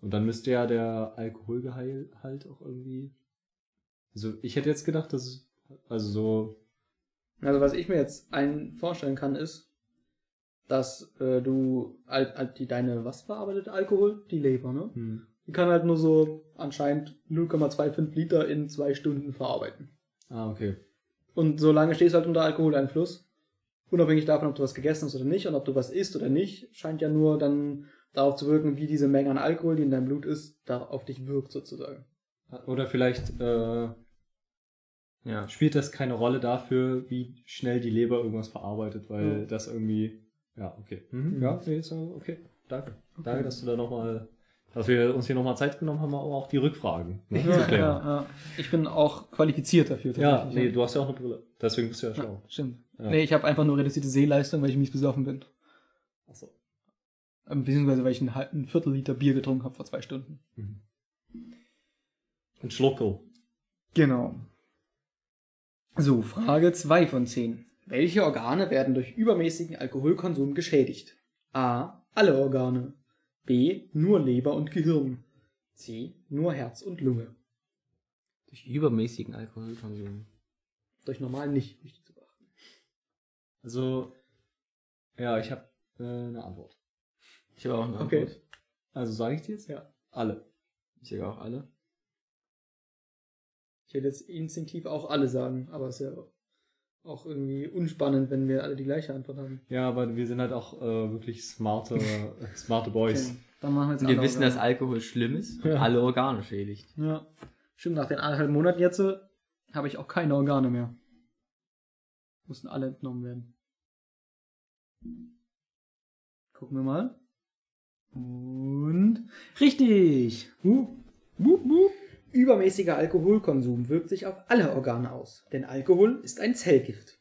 Und dann müsste ja der Alkoholgehalt halt auch irgendwie. Also ich hätte jetzt gedacht, dass es, also so, Also was ich mir jetzt ein vorstellen kann, ist, dass äh, du halt, halt die deine was verarbeitet Alkohol? Die Leber, ne? hm, Die kann halt nur so anscheinend 0,25 Liter in zwei Stunden verarbeiten. ah, okay. Und solange stehst du halt unter Alkoholeinfluss, unabhängig davon, ob du was gegessen hast oder nicht und ob du was isst oder nicht, scheint ja nur dann darauf zu wirken, wie diese Menge an Alkohol, die in deinem Blut ist, da auf dich wirkt sozusagen. Oder vielleicht äh, Ja. spielt das keine Rolle dafür, wie schnell die Leber irgendwas verarbeitet, weil Ja. das irgendwie, ja, okay. Mhm. Ja, nee, ist, okay. Danke. Danke, dass du da nochmal, dass wir uns hier nochmal Zeit genommen haben, auch die Rückfragen ne, zu Ja, klären. ja, ja. Ich bin auch qualifiziert dafür. Ja, nee, du hast ja auch eine Brille. Deswegen bist du ja schlau. stimmt. Nee, ich habe einfach nur reduzierte Sehleistung, weil ich mies besoffen bin. Achso. Ähm, Beziehungsweise, weil ich ein, ein Viertel Liter Bier getrunken habe vor zwei Stunden. Mhm. Ein Schluckel. Genau. So, Frage 2 von 10. Welche Organe werden durch übermäßigen Alkoholkonsum geschädigt? A. Alle Organe. B. Nur Leber und Gehirn. C. Nur Herz und Lunge. Durch übermäßigen Alkoholkonsum. Durch normal nicht. Wichtig zu beachten. Also, ja, ich habe äh, eine Antwort. Ich habe auch eine Okay. Antwort. Also sage ich dir jetzt? Ja. Alle. Ich sage auch alle. Ich hätte jetzt instinktiv auch alle sagen, aber es ist ja auch irgendwie unspannend, wenn wir alle die gleiche Antwort haben. Ja, aber wir sind halt auch äh, wirklich smarte, smarte Boys. Okay, dann machen wir jetzt wir alle wissen, dass Organe. Alkohol schlimm ist und Ja. alle Organe schädigt. Ja. Stimmt, nach den anderthalb Monaten jetzt äh, habe ich auch keine Organe mehr. Mussten alle entnommen werden. Gucken wir mal. Und richtig. Wup, wup, wup. Übermäßiger Alkoholkonsum wirkt sich auf alle Organe aus, denn Alkohol ist ein Zellgift.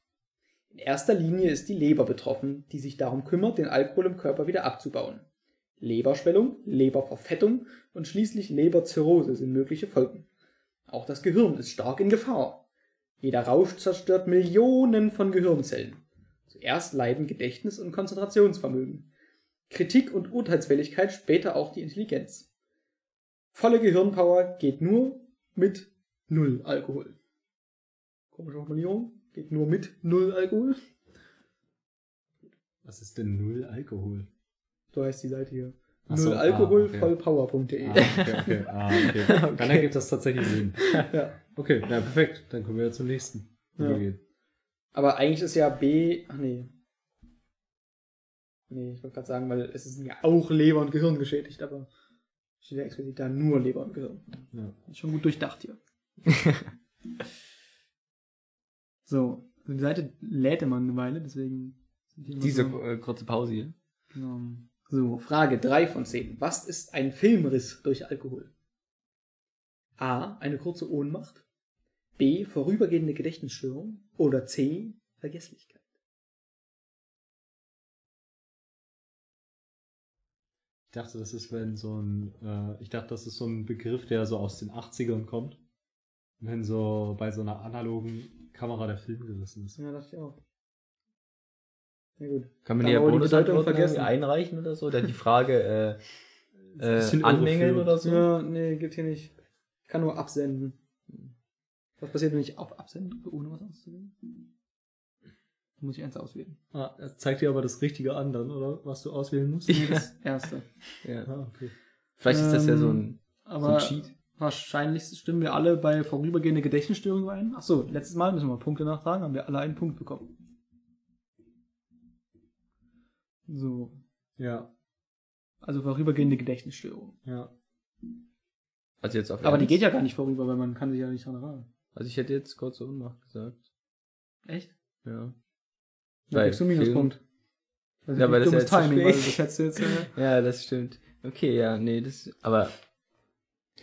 In erster Linie ist die Leber betroffen, die sich darum kümmert, den Alkohol im Körper wieder abzubauen. Leberschwellung, Leberverfettung und schließlich Leberzirrhose sind mögliche Folgen. Auch das Gehirn ist stark in Gefahr. Jeder Rausch zerstört Millionen von Gehirnzellen. Zuerst leiden Gedächtnis und Konzentrationsvermögen. Kritik und Urteilsfähigkeit, später auch die Intelligenz. Volle Gehirnpower geht nur mit Null Alkohol. Komische Formulierung. Geht nur mit Null Alkohol. Was ist denn null Alkohol? So heißt die Seite hier. Ach so, Null Alkohol, ah, okay. vollpower.de. Ah, okay, okay. Ah, okay. Dann ergibt das tatsächlich Sinn. Ja. Okay, ja, perfekt. Dann können wir zum nächsten Ja. übergehen. Aber eigentlich ist ja B. Ach nee. Nee, ich wollte gerade sagen, weil es ist ja auch Leber und Gehirn geschädigt, aber steht ja explizit da nur Leber und Gehirn. Ja. Ist schon gut durchdacht hier. so, also die Seite lädt immer eine Weile, deswegen die Diese so, äh, kurze Pause hier. genau. So, Frage 3 von 10. Was ist ein Filmriss durch Alkohol? A. Eine kurze Ohnmacht. B. Vorübergehende Gedächtnisstörung. Oder C. Vergesslichkeit. Ich dachte, das ist, wenn so ein, äh, ich dachte, das ist so ein Begriff, der so aus den 80ern kommt. Wenn so bei so einer analogen Kamera der Film gerissen ist. Ja, dachte ich auch. Na gut. Kann man die ja Bonusantworten vergessen. einreichen oder so? Oder die Frage äh, äh, anmängeln oder so? Ja, nee, gibt hier nicht. Ich kann nur absenden. Was passiert, wenn ich auf Absenden drücke, ohne was auszuwählen? Muss ich eins auswählen. Ah, das zeigt dir aber das Richtige an dann, oder? Was du auswählen musst? Nee, das erste. Ja. Ah, okay. Vielleicht ist das ja so Ähm, ein, so Aber ein Cheat. wahrscheinlich stimmen wir alle bei vorübergehende Gedächtnisstörung überein. Achso, letztes Mal müssen wir mal Punkte nachtragen, haben wir alle einen Punkt bekommen. So. Ja, Also vorübergehende Gedächtnisstörung. ja. Also jetzt auf Aber die eins. geht ja gar nicht vorüber, weil man kann sich ja nicht dran erinnern. Also ich hätte jetzt kurze Ohnmacht gesagt. Echt? Ja. Da kriegst du einen Minuspunkt. Also Ja, aber das ist ja Timing, weil das hättest du jetzt. Äh, Ja, das stimmt. Okay, ja, nee, das. Aber.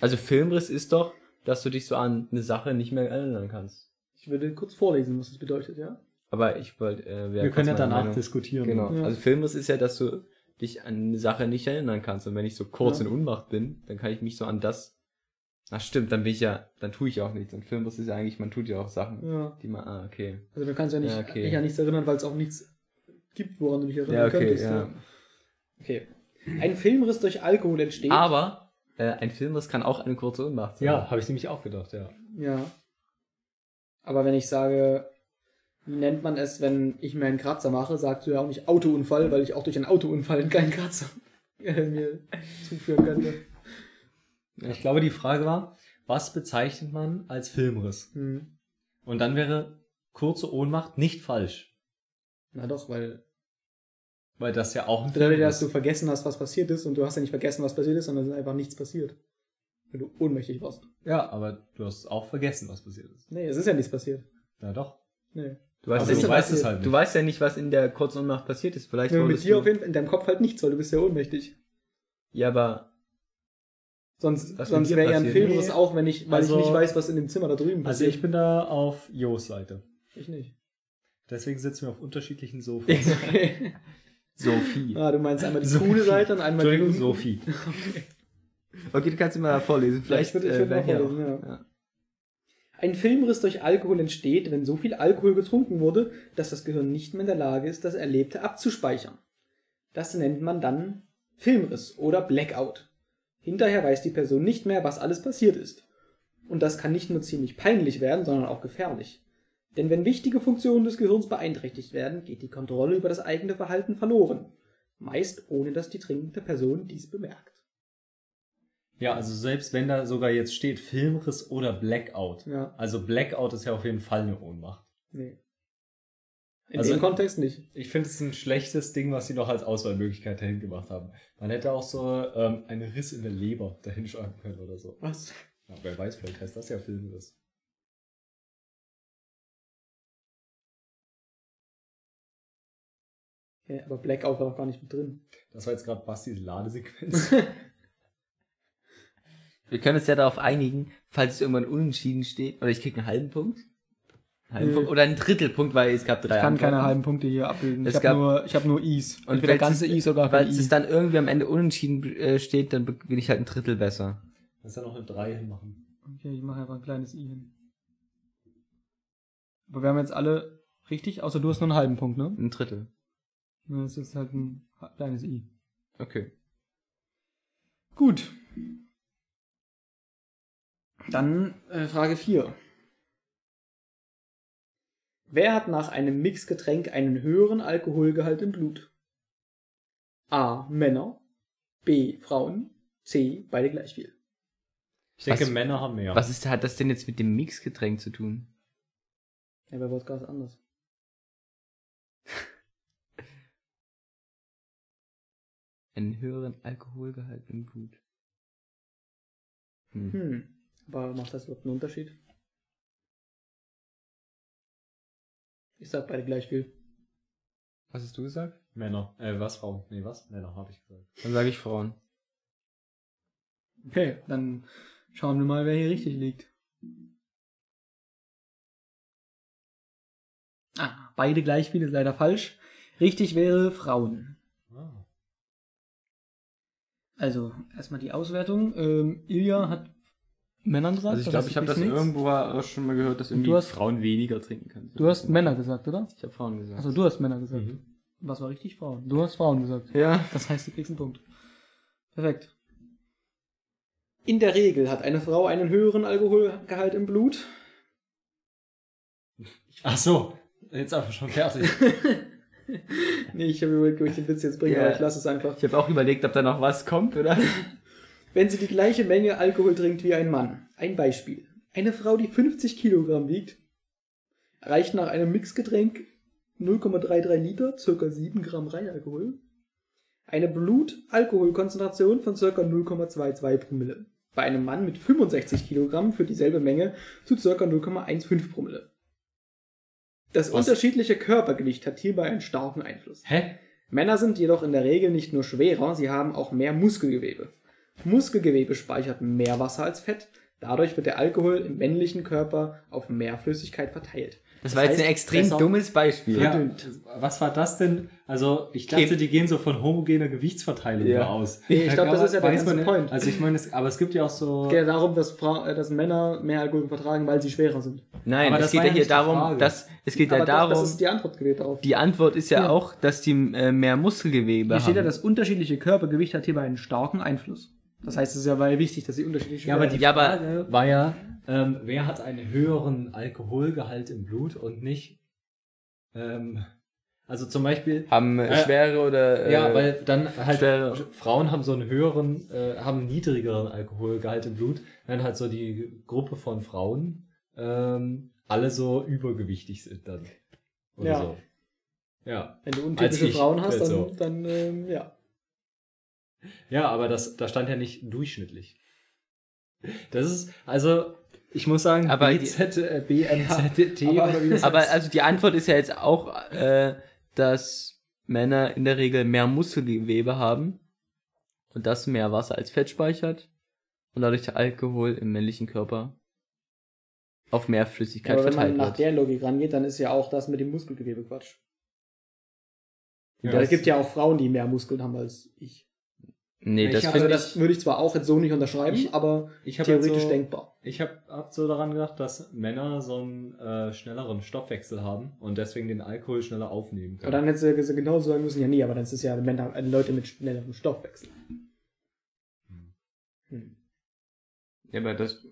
Also Filmriss ist doch, dass du dich so an eine Sache nicht mehr erinnern kannst. ich würde kurz vorlesen, was das bedeutet, ja? Aber ich wollte. Äh, Wir können ja danach Meinung. diskutieren. Genau. Ja. Also Filmriss ist ja, dass du dich an eine Sache nicht erinnern kannst. Und wenn ich so kurz Ja. in Unmacht bin, dann kann ich mich so an das. Ach stimmt, dann bin ich ja, dann tue ich auch nichts. Und Filmriss ist ja eigentlich, man tut ja auch Sachen, Ja. die man. Ah, okay. Also du kannst ja nicht, Ja, okay. dich an nichts erinnern, weil es auch nichts gibt, woran du dich erinnern Ja, okay, könntest. ja. Okay. Ein Filmriss durch Alkohol entsteht. Aber äh, ein Filmriss kann auch eine kurze Unmacht sein. Ja, habe ich nämlich auch gedacht, ja. Ja. Aber wenn ich sage, wie nennt man es, wenn ich mir einen Kratzer mache, sagst du ja auch nicht Autounfall, weil ich auch durch einen Autounfall keinen Kratzer äh, mir zuführen könnte. Ich glaube, die Frage war, was bezeichnet man als Filmriss? Hm. Und dann wäre kurze Ohnmacht nicht falsch. Na doch, weil Weil das ja auch ein bedeutet ja, dass du vergessen hast, was passiert ist und du hast ja nicht vergessen, was passiert ist, sondern es ist einfach nichts passiert. Weil du ohnmächtig warst. Ja, aber du hast auch vergessen, was passiert ist. Nee, es ist ja nichts passiert. Ja, doch. Nee. Du weißt, Also ja du nicht, ja weißt es halt nicht. du weißt ja nicht, was in der kurzen Unmacht passiert ist. Vielleicht Ja, mit dir du, auf jeden Fall, in deinem Kopf halt nichts, weil du bist ja ohnmächtig. Ja, aber Sonst, Was sonst wäre ja ein? Filmriss Nee. auch, wenn ich, weil Also- ich nicht weiß, was in dem Zimmer da drüben Also passiert. ich bin da auf Jos Seite. ich nicht. Deswegen sitzen wir auf unterschiedlichen Sofas. Okay. Sophie. Ah, du meinst einmal die Sophie. coole Seite und einmal die Sophie. Okay, du kannst ihn mal vorlesen. Vielleicht ich würde- ich äh, würde vorlesen, ja. Ja. Ein Filmriss durch Alkohol entsteht, wenn so viel Alkohol getrunken wurde, dass das Gehirn nicht mehr in der Lage ist, das Erlebte abzuspeichern. Das nennt man dann Filmriss oder Blackout. Hinterher weiß die Person nicht mehr, was alles passiert ist. Und das kann nicht nur ziemlich peinlich werden, sondern auch gefährlich. Denn wenn wichtige Funktionen des Gehirns beeinträchtigt werden, geht die Kontrolle über das eigene Verhalten verloren. Meist ohne dass die trinkende Person dies bemerkt. Ja, also selbst wenn da sogar jetzt steht Filmriss oder Blackout. Ja, Also Blackout ist ja auf jeden Fall eine Ohnmacht. nee. In Also- dem Kontext nicht. Ich finde es ein schlechtes Ding, was sie noch als Auswahlmöglichkeit dahin gemacht haben. Man hätte auch so ähm, einen Riss in der Leber dahin schreiben können oder so. Was? Ja, wer weiß, vielleicht heißt das ja Filmriss. Ja, aber Blackout war doch gar nicht mit drin. Das war jetzt gerade Bastis Ladesequenz. Wir können uns ja darauf einigen, falls es irgendwann unentschieden steht, oder ich krieg einen halben Punkt. Punkt oder einen Drittelpunkt, weil es gab drei Ich kann Antworten. keine halben Punkte hier abbilden. Es Ich habe nur, ich hab nur Is. Und Entweder ganze es- Is oder gar kein Falls I. es dann irgendwie am Ende unentschieden äh, steht, dann bin ich halt ein Drittel besser. Kannst ja noch eine 3 hinmachen. Okay, ich mache einfach ein kleines I hin. Aber wir haben jetzt alle richtig, außer du hast nur einen halben Punkt, ne? Ein Drittel. Ja, Das ist halt ein kleines I. Okay. Gut. Dann äh, Frage 4. Wer hat nach einem Mixgetränk einen höheren Alkoholgehalt im Blut? A. Männer. B. Frauen. C. Beide gleich viel. Ich denke, Was- Männer haben mehr. Was ist, hat das denn jetzt mit dem Mixgetränk zu tun? Ja, bei Wodka ist anders. Einen höheren Alkoholgehalt im Blut. Hm. Hm. Aber macht das überhaupt einen Unterschied? Ich sag beide gleich viel. Was hast du gesagt? Männer. Äh, was, Frauen? Nee, was? Männer, habe ich gesagt. Dann sage ich Frauen. Okay, dann schauen wir mal, wer hier richtig liegt. Ah, beide gleich viel ist leider falsch. Richtig wäre Frauen. Ah. Also, erstmal die Auswertung. Ähm, Ilja hat Männern gesagt. Also ich glaube, ich habe das nichts. irgendwo auch schon mal gehört, dass irgendwie du hast- Frauen weniger trinken können. Du hast Männer gesagt, oder? Ich habe Frauen gesagt. Also du hast Männer gesagt. Mhm. Was war richtig? Frauen. Du hast Frauen gesagt. ja. Das heißt, du kriegst einen Punkt. Perfekt. In der Regel hat eine Frau einen höheren Alkoholgehalt im Blut. Ach so, jetzt einfach schon fertig. Nee, ich habe überlegt, ob ich den Witz jetzt bringe, Ja. aber ich lasse es einfach. Ich habe auch überlegt, ob da noch was kommt, oder? Wenn sie die gleiche Menge Alkohol trinkt wie ein Mann. Ein Beispiel. Eine Frau, die 50 Kilogramm wiegt, erreicht nach einem Mixgetränk 0,33 Liter, circa 7 Gramm Reinalkohol. Eine Blutalkoholkonzentration von circa 0,22 Promille. Bei einem Mann mit 65 Kilogramm für dieselbe Menge zu circa 0,15 Promille. Das Was? unterschiedliche Körpergewicht hat hierbei einen starken Einfluss. Hä? Männer sind jedoch in der Regel nicht nur schwerer, sie haben auch mehr Muskelgewebe. Muskelgewebe speichert mehr Wasser als Fett, dadurch wird der Alkohol im männlichen Körper auf mehr Flüssigkeit verteilt. Das war jetzt heißt, ein extrem dummes Beispiel. Ja, was war das denn? Also, ich dachte, Kind. die gehen so von homogener Gewichtsverteilung Ja. aus. Nee, ich Da glaub, das ist ja der ganze man- Point. Also, ich meine, es- aber es gibt ja auch so. Es geht ja darum, dass, äh, dass Männer mehr Alkohol vertragen, weil sie schwerer sind. Nein, Aber es das geht ja ja hier darum, dass es geht ja Aber doch, darum, das ist die Antwort gewählt darauf. die Antwort ist ja, Ja. auch, dass die äh, mehr Muskelgewebe Hier steht ja, haben. das unterschiedliche Körpergewicht hat hierbei einen starken Einfluss. Das heißt, es ist ja weil wichtig, dass sie unterschiedlich Ja, aber die Ja, aber- Frage war ja, ähm, wer hat einen höheren Alkoholgehalt im Blut und nicht. Ähm, also zum Beispiel. haben äh, Äh, schwere oder äh, ja, weil dann halt schwere- Frauen haben so einen höheren, äh, haben einen niedrigeren Alkoholgehalt im Blut, wenn halt so die Gruppe von Frauen ähm, alle so übergewichtig sind dann. Oder Ja. so. Ja. Wenn du untypische Frauen hast, dann, also. dann ähm, ja. Ja, aber das, da stand ja nicht durchschnittlich. Das ist, also, ich muss sagen, Aber die- BZ, äh, BMZT aber- oder wie das Aber also die Antwort ist ja jetzt auch, äh, dass Männer in der Regel mehr Muskelgewebe haben und das mehr Wasser als Fett speichert und dadurch der Alkohol im männlichen Körper auf mehr Flüssigkeit aber wenn man verteilt nach wird. der Logik rangeht, dann ist ja auch das mit dem Muskelgewebe Quatsch. Ja, es gibt ja auch Frauen, die mehr Muskeln haben als ich. Nee, Ich das hab- Also das ich. würde ich zwar auch jetzt so nicht unterschreiben, Ich- aber ich habe theoretisch so, denkbar. Ich habe hab so daran gedacht, dass Männer so einen äh, schnelleren Stoffwechsel haben und deswegen den Alkohol schneller aufnehmen Aber können. dann hättest du ja genauso sagen müssen, ja nee, aber dann ist es ja Männer, äh, Leute mit schnellerem Stoffwechsel. Hm. Ja, aber das.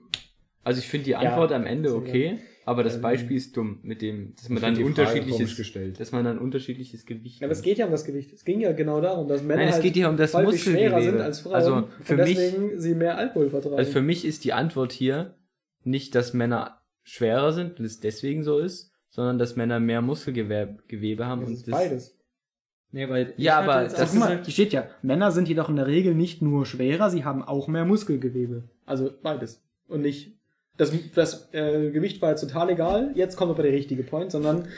Also ich finde die Antwort am Ende okay, aber das Ähm, Beispiel ist dumm, mit dem, dass man Ich dann unterschiedliches, gestellt. dass man dann unterschiedliches Gewicht. Ja, aber es geht ja um das Gewicht. Es ging ja genau darum, dass Männer Nein, es halt geht ja um das schwerer sind als Frauen Also für und mich- deswegen sie mehr Alkohol vertragen. Also für mich ist die Antwort hier nicht, dass Männer schwerer sind und es deswegen so ist, sondern dass Männer mehr Muskelgewebe Gewebe haben das und ist beides. Nee, weil Ja, aber das Das mal, gesagt, hier steht ja, Männer sind jedoch in der Regel nicht nur schwerer, sie haben auch mehr Muskelgewebe. Also beides. Und nicht, das, das äh, Gewicht war jetzt total egal, jetzt kommt aber der richtige Point, sondern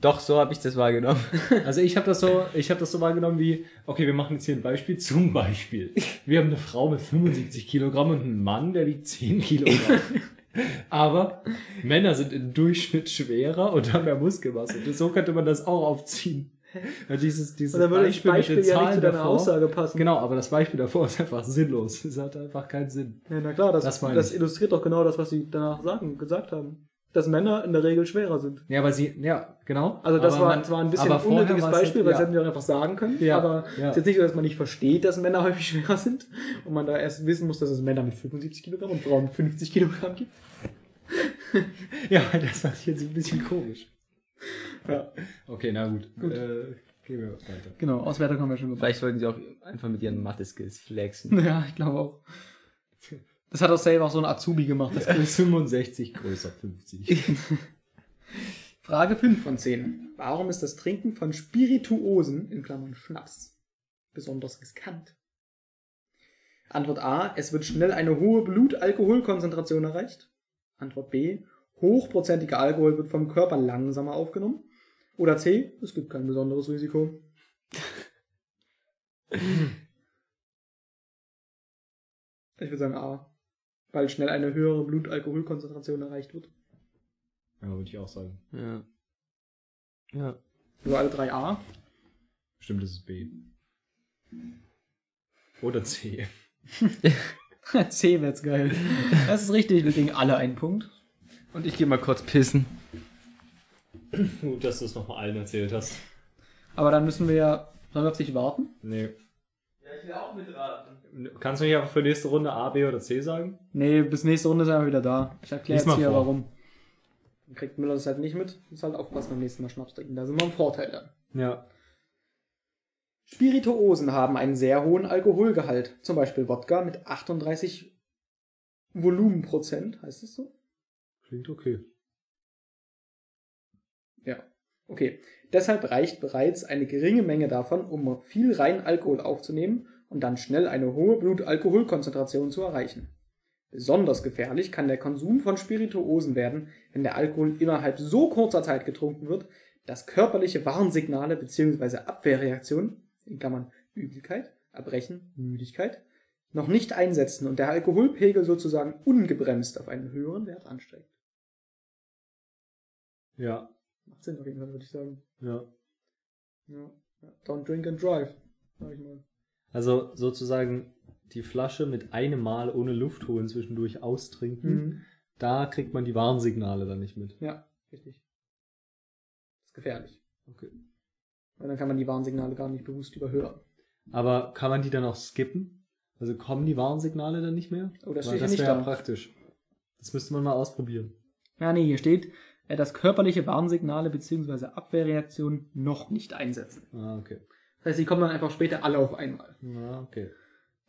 doch so habe ich das wahrgenommen. Also ich habe das so, ich habe das so wahrgenommen wie, okay, wir machen jetzt hier ein Beispiel zum Beispiel. Wir haben eine Frau mit 75 Kilogramm und einen Mann, der wiegt 10 Kilogramm. Aber Männer sind im Durchschnitt schwerer und haben mehr Muskelmasse. Und so könnte man das auch aufziehen. Dieses, dieses und dann würde das mit Beispiel den ja nicht zu deiner davor- Aussage passen. Genau, aber das Beispiel davor ist einfach sinnlos. Es hat einfach keinen Sinn. Ja, na klar, das, Das das, illustriert doch genau das, was sie danach sagen, gesagt haben. Dass Männer in der Regel schwerer sind. Ja, aber sie, ja, genau. Also das aber war man- zwar ein bisschen ein unnötiges war es Beispiel, halt- weil ja. das hätten wir auch einfach sagen können. Ja, aber es ja. ist jetzt nicht so, dass man nicht versteht, dass Männer häufig schwerer sind und man da erst wissen muss, dass es Männer mit 75 Kilogramm und Frauen mit 50 Kilogramm gibt. Ja, das war jetzt ein bisschen komisch. Ja. Okay, na gut. Gut. Äh, gehen wir weiter. Genau, Auswertung haben wir schon gemacht. Vielleicht wollten sie auch einfach mit ihren Mathe-Skills flexen. Ja, ich glaube auch. Das hat auch selber auch so ein Azubi gemacht. Das Quiz. 65 größer 50. Frage 5 von 10. Warum ist das Trinken von Spirituosen, in Klammern Schnaps, besonders riskant? Antwort A. Es wird schnell eine hohe Blutalkoholkonzentration erreicht. Antwort B. Hochprozentiger Alkohol wird vom Körper langsamer aufgenommen. Oder C. Es gibt kein besonderes Risiko. Ich würde sagen A. Weil schnell eine höhere Blutalkoholkonzentration erreicht wird. Ja, würde ich auch sagen. Ja. Ja. Also alle drei A. Stimmt, das ist B. Oder C. C wäre jetzt geil. Das ist richtig, wir kriegen alle einen Punkt. Und ich gehe mal kurz pissen. Gut, dass du es nochmal allen erzählt hast. Aber dann müssen wir ja. Sollen wir auf dich warten? Nee. Ja, ich will auch mitraten. Kannst du nicht einfach für nächste Runde A, B oder C sagen? Nee, bis nächste Runde sind wir wieder da. Ich erkläre jetzt hier vor. warum. Dann kriegt Müller das halt nicht mit. Muss halt aufpassen beim nächsten Mal Schnaps trinken. Da sind wir im Vorteil dann. Ja. Spirituosen haben einen sehr hohen Alkoholgehalt. Zum Beispiel Wodka mit 38 Volumenprozent. Heißt das so? Klingt okay. Ja. Okay. Deshalb reicht bereits eine geringe Menge davon, um viel reinen Alkohol aufzunehmen und dann schnell eine hohe Blutalkoholkonzentration zu erreichen. Besonders gefährlich kann der Konsum von Spirituosen werden, wenn der Alkohol innerhalb so kurzer Zeit getrunken wird, dass körperliche Warnsignale bzw. Abwehrreaktionen, in Klammern Übelkeit, Erbrechen, Müdigkeit, noch nicht einsetzen und der Alkoholpegel sozusagen ungebremst auf einen höheren Wert ansteigt. Ja, Macht Sinn auf jeden Fall, würde ich sagen. ja. Ja. Don't drink and drive, sag ich mal. Also sozusagen die Flasche mit einem Mal ohne Luft holen zwischendurch austrinken. Mhm. Da kriegt man die Warnsignale dann nicht mit. Ja, richtig. Das ist gefährlich. Okay. Weil dann kann man die Warnsignale gar nicht bewusst überhören. Aber kann man die dann auch skippen? Also kommen die Warnsignale dann nicht mehr? Oh, das Weil steht das nicht wäre da. praktisch. Das müsste man mal ausprobieren. Ja, nee, hier steht, dass körperliche Warnsignale bzw. Abwehrreaktionen noch nicht einsetzen. Ah, okay. Das heißt, die kommen dann einfach später alle auf einmal. Ah, okay.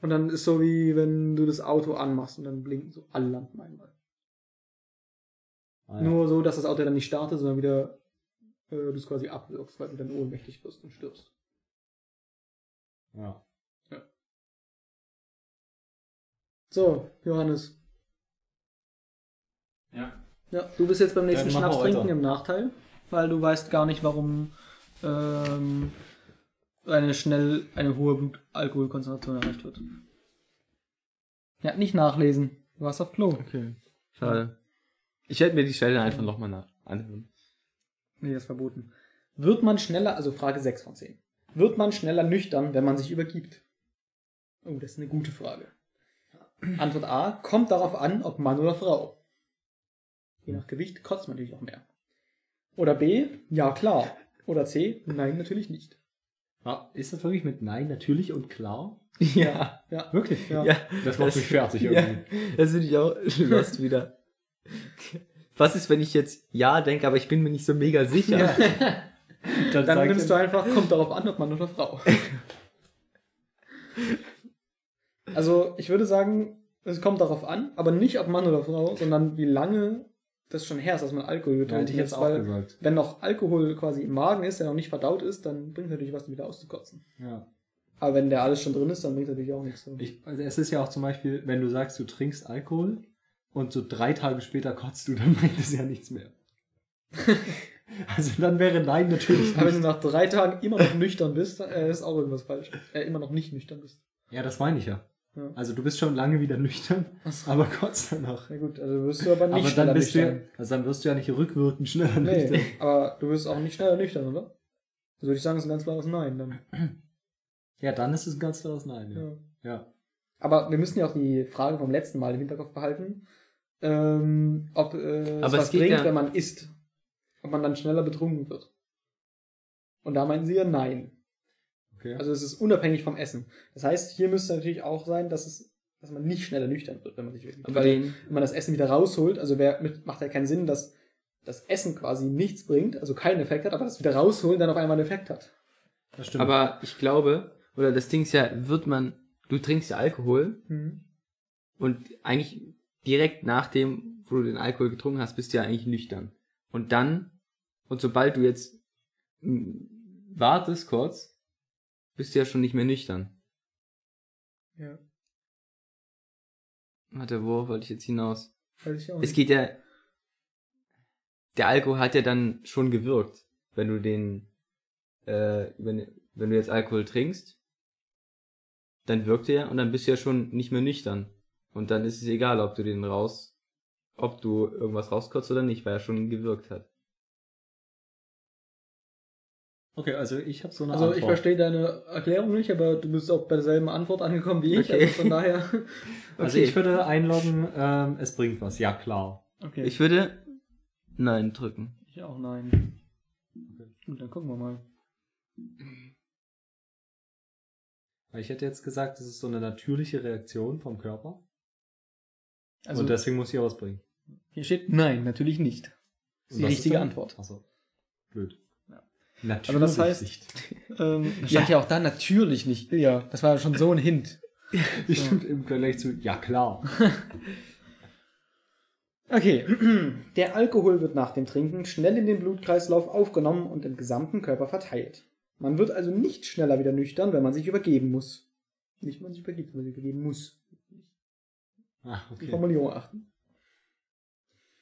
Und dann ist so wie wenn du das Auto anmachst und dann blinken so alle Lampen einmal. Ah, ja. Nur so, dass das Auto dann nicht startet, sondern wieder äh, du es quasi abwirkst, weil du dann ohnmächtig wirst und stirbst. Ja. So, Johannes. Ja. Ja, du bist jetzt beim nächsten Schnaps trinken im Nachteil, weil du weißt gar nicht, warum ähm, eine schnell eine hohe Blutalkoholkonzentration erreicht wird. Ja, nicht nachlesen. Du warst auf Klo. Okay. Schade. Ich werde mir die Stelle einfach nochmal nach anhören. Nee, das ist verboten. Wird man schneller, also Frage 6 von 10. Wird man schneller nüchtern, wenn man sich übergibt? Oh, das ist eine gute Frage. Antwort A, kommt darauf an, ob Mann oder Frau. Je nach Gewicht kotzt man natürlich auch mehr. Oder B, ja klar. Oder C, nein, natürlich nicht. Ist das wirklich mit Nein natürlich und klar? Ja. Ja, Wirklich? Ja. Ja. Das macht mich fertig Ja, irgendwie. das finde ich auch lost wieder. Was ist, wenn ich jetzt Ja denke, aber ich bin mir nicht so mega sicher? Dann, Dann sagt nimmst du einfach, kommt darauf an, ob Mann oder Frau. Also, ich würde sagen, es kommt darauf an, aber nicht ob Mann oder Frau, sondern wie lange das schon her ist, dass man Alkohol Ja, getrunken ich jetzt Weil, gesagt. wenn noch Alkohol quasi im Magen ist, der noch nicht verdaut ist, dann bringt natürlich was, wieder auszukotzen. Ja. Aber wenn der alles schon drin ist, dann bringt es natürlich auch nichts. Ich, also es ist ja auch zum Beispiel, wenn du sagst, du trinkst Alkohol und so drei Tage später kotzt du, dann bringt es ja nichts mehr. also dann wäre Nein natürlich Aber wenn du nach drei Tagen immer noch nüchtern bist, äh, ist auch irgendwas falsch. Äh, immer noch nicht nüchtern bist. Ja, das meine ich ja. Ja. Also du bist schon lange wieder nüchtern, aber kotzt danach. Na gut, also wirst du aber nicht Aber schneller dann bist du nüchtern. also dann wirst du ja nicht rückwirkend schneller nüchtern. Nee, aber du wirst auch nicht schneller nüchtern, oder? Also würde ich sagen, das ist ein ganz klares Nein dann. Ja, dann ist es ein ganz klares Nein. Ja. Ja. ja. Aber wir müssen ja auch die Frage vom letzten Mal im Hinterkopf behalten, ähm, ob äh, es Aber was es bringt, ja- wenn man isst. Ob man dann schneller betrunken wird. Und da meinen sie ja nein. Okay. Also es ist unabhängig vom Essen. Das heißt, hier müsste natürlich auch sein, dass es, dass man nicht schneller nüchtern wird, wenn man sich wirklich. Aber Weil, den, wenn man das Essen wieder rausholt, also wer, mit, macht ja keinen Sinn, dass das Essen quasi nichts bringt, also keinen Effekt hat, aber das wieder rausholen dann auf einmal einen Effekt hat. das stimmt. aber ich glaube, oder das Ding ist ja, wird man, du trinkst ja Alkohol und eigentlich direkt nach dem, wo du den Alkohol getrunken hast, bist du ja eigentlich nüchtern. Und dann, und sobald du jetzt mm, wartest kurz, bist du ja schon nicht mehr nüchtern. Ja. Warte, wo wollte ich jetzt hinaus? Weiß ich auch Es nicht. geht ja, der Alkohol hat ja dann schon gewirkt, wenn du den, äh, wenn, wenn du jetzt Alkohol trinkst, dann wirkt er und dann bist du ja schon nicht mehr nüchtern. Und dann ist es egal, ob du den raus, ob du irgendwas rauskotzt oder nicht, weil er schon gewirkt hat. Okay, also ich habe so eine Also Antwort. ich verstehe deine Erklärung nicht, aber du bist auch bei derselben Antwort angekommen wie ich. Okay. Also von daher. Also Okay. ich würde einloggen, ähm, es bringt was. Ja, klar. Okay. Ich würde Nein drücken. Ich auch nein. Gut, dann gucken wir mal. Weil ich hätte jetzt gesagt, das ist so eine natürliche Reaktion vom Körper. Also und deswegen muss ich auch was bringen. hier steht nein, natürlich nicht. Das ist die richtige? Antwort. Achso. Blöd. Ja. Natürlich Also das heißt- nicht. Ähm, da stand ja. auch da natürlich nicht. Ja, das war ja schon so ein Hint. Stimmt im Vergleich zu, ja klar. Okay. Der Alkohol wird nach dem Trinken schnell in den Blutkreislauf aufgenommen und im gesamten Körper verteilt. Man wird also nicht schneller wieder nüchtern, wenn man sich übergeben muss. Nicht, wenn man sich übergibt, wenn man sich übergeben muss. Die okay. Formulierung achten.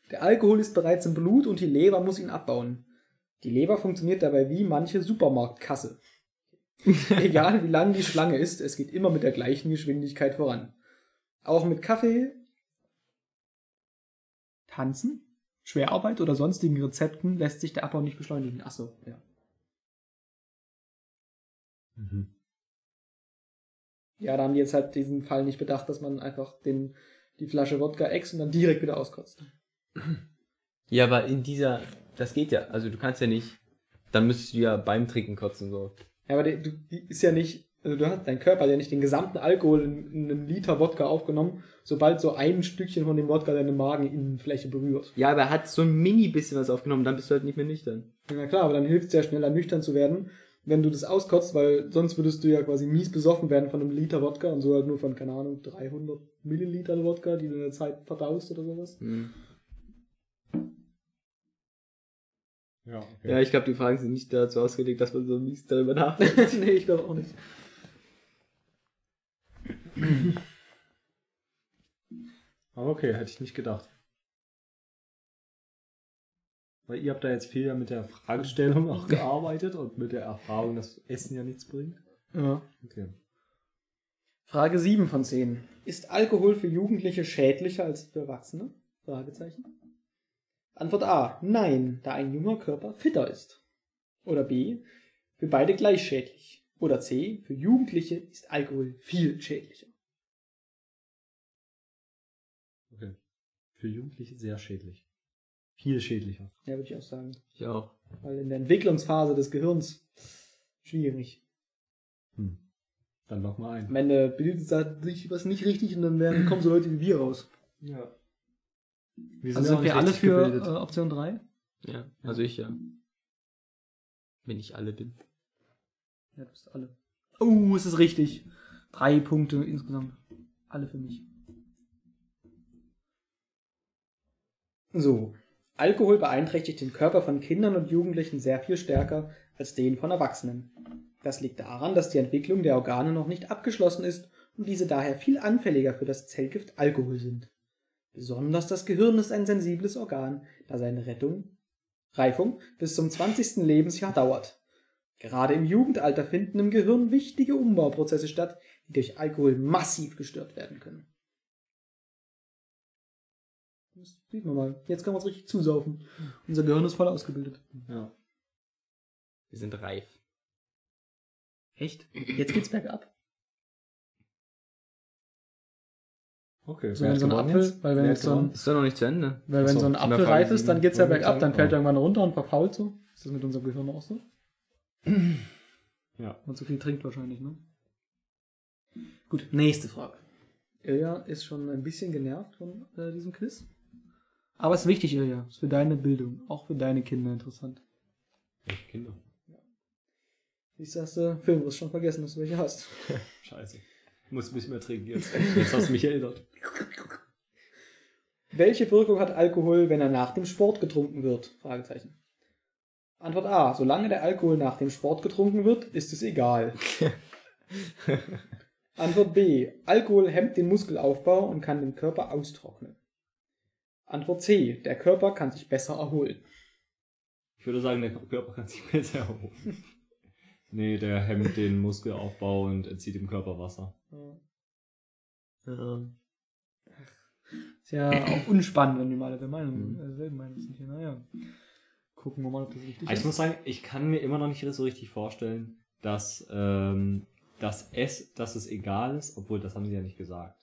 Der Alkohol ist bereits im Blut und die Leber muss ihn abbauen. Die Leber funktioniert dabei wie manche Supermarktkasse. Egal wie lang die Schlange ist, es geht immer mit der gleichen Geschwindigkeit voran. Auch mit Kaffee, Tanzen, Schwerarbeit oder sonstigen Rezepten lässt sich der Abbau nicht beschleunigen. Achso, ja. Mhm. Ja, da haben die jetzt halt diesen Fall nicht bedacht, dass man einfach den, die Flasche Wodka ex und dann direkt wieder auskotzt. Ja, aber in dieser, das geht ja. Also du kannst ja nicht, dann müsstest du ja beim Trinken kotzen so. Ja, aber die, du, die ist ja nicht, also du hast dein Körper hat ja nicht den gesamten Alkohol in, in einen Liter Wodka aufgenommen, sobald so ein Stückchen von dem Wodka deine Mageninnenfläche berührt. Ja, aber er hat so ein mini bisschen was aufgenommen, dann bist du halt nicht mehr nüchtern. Ja klar, aber dann hilft es ja schneller nüchtern zu werden, wenn du das auskotzt, weil sonst würdest du ja quasi mies besoffen werden von einem Liter Wodka und so halt nur von, keine Ahnung, 300 Milliliter Wodka, die du in der Zeit verdaust oder sowas. Hm. Ja, okay. Ja, ich glaube, die Fragen sind nicht dazu ausgelegt, dass man so mies darüber nachdenkt. nee, ich glaube auch nicht. Aber okay, hätte ich nicht gedacht. Weil ihr habt da jetzt viel ja mit der Fragestellung auch gearbeitet und mit der Erfahrung, dass Essen ja nichts bringt. Ja. Okay. Frage 7 von 10. Ist Alkohol für Jugendliche schädlicher als für Erwachsene? Fragezeichen. Antwort A. Nein, da ein junger Körper fitter ist. Oder B. Für beide gleich schädlich. Oder C. Für Jugendliche ist Alkohol viel schädlicher. okay. Für Jugendliche sehr schädlich. Viel schädlicher. Ja, würde ich auch sagen. Ich auch. Weil in der Entwicklungsphase des Gehirns schwierig. Hm. Dann log mal ein. Am Ende bildet sich was nicht richtig und dann werden, kommen so Leute wie wir raus. Ja. Wir Also ja auch sind wir alle für gebildet. äh, Option 3? Ja, also ich ja. Wenn ich alle bin. Ja, du bist alle. Oh, es ist richtig. Drei Punkte insgesamt. Alle für mich. So. Alkohol beeinträchtigt den Körper von Kindern und Jugendlichen sehr viel stärker als den von Erwachsenen. Das liegt daran, dass die Entwicklung der Organe noch nicht abgeschlossen ist und diese daher viel anfälliger für das Zellgift Alkohol sind. Besonders das Gehirn ist ein sensibles Organ, da seine Rettung, Reifung bis zum 20. Lebensjahr dauert. Gerade im Jugendalter finden im Gehirn wichtige Umbauprozesse statt, die durch Alkohol massiv gestört werden können. Das sieht man mal. Jetzt können wir uns richtig zusaufen. Unser Gehirn ist voll ausgebildet. Ja. Wir sind reif. Echt? Jetzt geht's bergab. Okay. So, wer wenn so ein Apfel, jetzt? weil wenn jetzt so ein? Ist doch noch nicht zu Ende. weil wenn Achso, so ein Apfel reif ist, dann geht's ja Ja, bergab, dann fällt er irgendwann runter und verfault so. Ist das mit unserem Gehirn auch so? Ja. Man zu viel trinkt wahrscheinlich, ne? Gut, nächste Frage. Ilja ist schon ein bisschen genervt von äh, diesem Quiz. Aber es ist wichtig, Ilja. Ist für deine Bildung, auch für deine Kinder interessant. Welche Kinder? Siehst du, hast du Filmriss schon vergessen, dass du welche hast. Scheiße. Ich muss ein bisschen mehr trinken jetzt. Jetzt hast du mich erinnert. Welche Wirkung hat Alkohol, wenn er nach dem Sport getrunken wird? Fragezeichen. Antwort A. Solange der Alkohol nach dem Sport getrunken wird, ist es egal. Antwort B. Alkohol hemmt den Muskelaufbau und kann den Körper austrocknen. Antwort C. Der Körper kann sich besser erholen. Ich würde sagen, der Körper kann sich besser erholen. Nee, der hemmt den Muskelaufbau und entzieht dem Körper Wasser. Ja. Ist ja auch unspannend, wenn die mal der Meinung, äh, selben Meinung sind hier. Naja. Gucken wir mal, ob das richtig ich ist. muss sagen, ich kann mir immer noch nicht so richtig vorstellen, dass, ähm, dass, es, dass es egal ist, obwohl das haben sie ja nicht gesagt.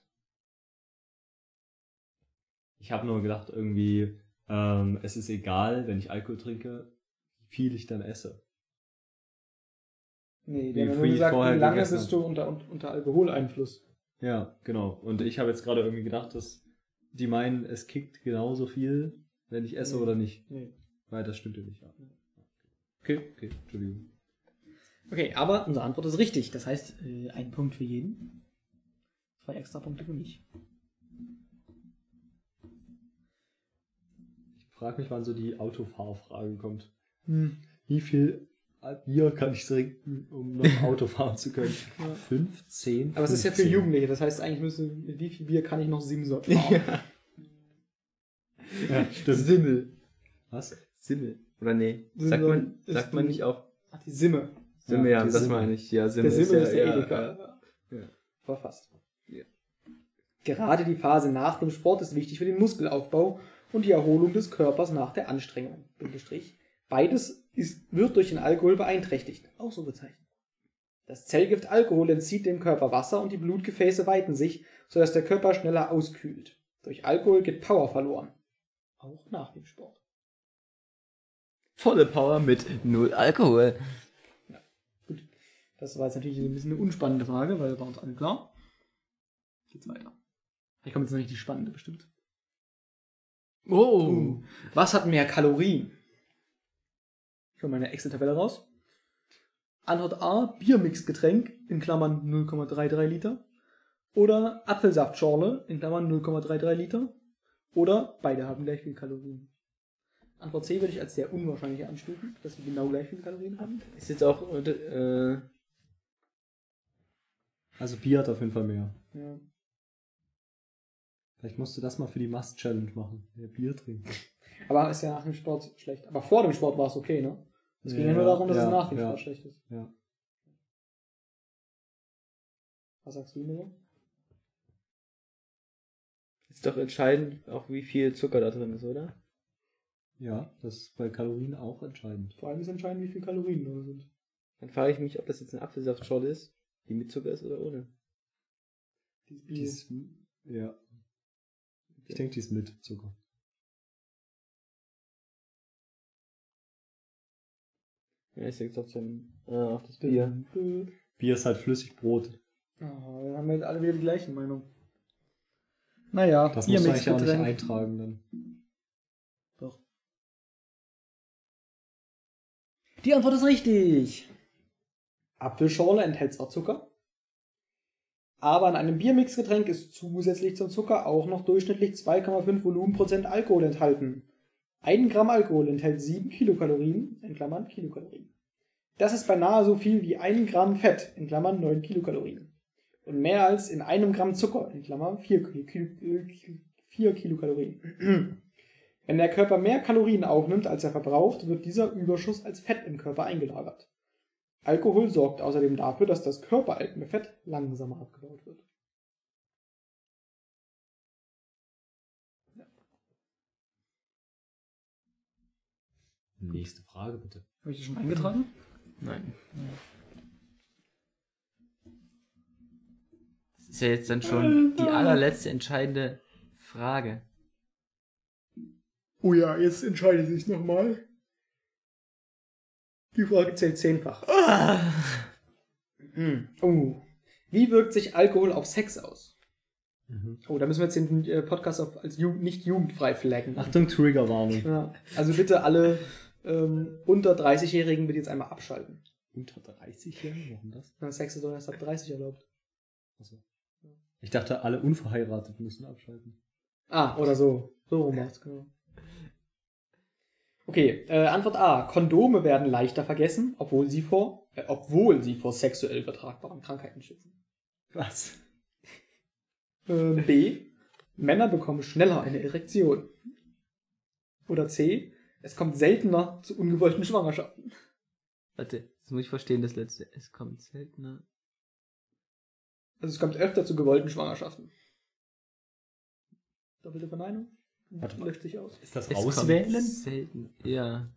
Ich habe nur gedacht, irgendwie, ähm, es ist egal, wenn ich Alkohol trinke, wie viel ich dann esse. Nee, viel gesagt, vorher wie lange gegessen bist du unter, unter Alkoholeinfluss? Ja, genau. Und ich habe jetzt gerade irgendwie gedacht, dass die meinen, es kickt genauso viel, wenn ich esse Nee. oder nicht. Nee. Weil das stimmt ja nicht. Ja. Okay, okay, Entschuldigung. Okay, aber unsere Antwort ist richtig. Das heißt, äh, ein Punkt für jeden. Zwei extra Punkte für mich. Ich frage mich, wann so die Autofahrfrage kommt. Hm. Wie viel Bier kann ich trinken, um noch Auto fahren zu können? Ja. Fünf, zehn? Aber es ist ja für 15. Jugendliche, das heißt eigentlich müsste, mit wie viel Bier kann ich noch Simse fahren? Ja, stimmt. Simmel. Was? Simmel. Oder nee, Sind sagt man, ist sagt man nicht auch Ach, die Simme. Simme, ja, die das Simme. meine ich. Ja, Simme Der Simme ist, ja, der ja, Edeka. ja. Ja. Gerade die Phase nach dem Sport ist wichtig für den Muskelaufbau und die Erholung des Körpers nach der Anstrengung. Bindestrich. Beides ist, wird durch den Alkohol beeinträchtigt. Auch so bezeichnet. Das Zellgift Alkohol entzieht dem Körper Wasser und die Blutgefäße weiten sich, sodass der Körper schneller auskühlt. Durch Alkohol geht Power verloren. Auch nach dem Sport. Volle Power mit null Alkohol. Das war jetzt natürlich ein bisschen eine unspannende Frage, weil war uns alle klar. Geht's weiter. Hier kommt jetzt noch richtig spannende bestimmt. Oh. Was hat mehr Kalorien? Ich hole meine Excel-Tabelle raus. Antwort A, Biermixgetränk in Klammern 0,33 Liter. Oder Apfelsaftschorle in Klammern 0,33 Liter. Oder beide haben gleich viel Kalorien. Antwort C würde ich als sehr unwahrscheinlich anstufen, dass sie genau gleich viele Kalorien haben. Ist jetzt auch, äh, Also Bier hat auf jeden Fall mehr. Ja. Vielleicht musst du das mal für die Must-Challenge machen. Bier trinken. Aber ist ja nach dem Sport schlecht. Aber vor dem Sport war es okay, ne? Es ging ja, Ja, nur darum, dass ja, es nach ja. Sport schlecht ist. Ja. Was sagst du, Miro? ist doch entscheidend, auch wie viel Zucker da drin ist, oder? Ja, das ist bei Kalorien auch entscheidend. Vor allem ist entscheidend, wie viele Kalorien da sind. Dann frage ich mich, ob das jetzt eine Apfelsaftschorle ist, die mit Zucker ist oder ohne. Die, Die ist, ja. Ich denke, die ist mit Zucker. Ja, ich sag trotzdem, äh, auf das Bier. Bier ist halt Flüssigbrot. Ah, dann haben wir jetzt alle wieder die gleichen Meinung. Naja, Das musst du eigentlich auch nicht eintragen dann. Doch. Die Antwort ist richtig. Apfelschorle enthält zwar Zucker, aber in einem Biermixgetränk ist zusätzlich zum Zucker auch noch durchschnittlich 2,5 Volumenprozent Alkohol enthalten. Ein Gramm Alkohol enthält 7 Kilokalorien, in Klammern Kilokalorien. Das ist beinahe so viel wie ein Gramm Fett, in Klammern 9 Kilokalorien. Und mehr als in einem Gramm Zucker, in Klammern 4, Kil 4 Kilokalorien. Wenn der Körper mehr Kalorien aufnimmt, als er verbraucht, wird dieser Überschuss als Fett im Körper eingelagert. Alkohol sorgt außerdem dafür, dass das körpereigene Fett langsamer abgebaut wird. Nächste Frage bitte. Habe ich das schon eingetragen? Nein. Das ist ja jetzt dann schon die allerletzte entscheidende Frage. Oh ja, jetzt entscheide sich nochmal. Die Frage zählt zehnfach. Hm. Oh. Wie wirkt sich Alkohol auf Sex aus? Mhm. Oh, da müssen wir jetzt den äh, Podcast auf, als Ju nicht jugendfrei flaggen. Achtung, Triggerwarnung. Ja. Also bitte alle ähm, unter 30-Jährigen bitte jetzt einmal abschalten. Unter 30 Jahre? Warum das? Na, Sex ist doch erst ab 30 erlaubt. Achso. Ich dachte, alle Unverheirateten müssen abschalten. Ah, oder so. So rum macht's, genau. Okay, äh, Antwort A. Kondome werden leichter vergessen, obwohl sie vor, äh, obwohl sie vor sexuell übertragbaren Krankheiten schützen. Was? Ähm, B. Männer bekommen schneller eine Erektion. Oder C. Es kommt seltener zu ungewollten Schwangerschaften. Warte, das muss ich verstehen, das letzte. Es kommt seltener. Also es kommt öfter zu gewollten Schwangerschaften. Doppelte Verneinung? Warte mal. Löscht sich aus. Ist das Es Auswählen? kommt selten. Ja.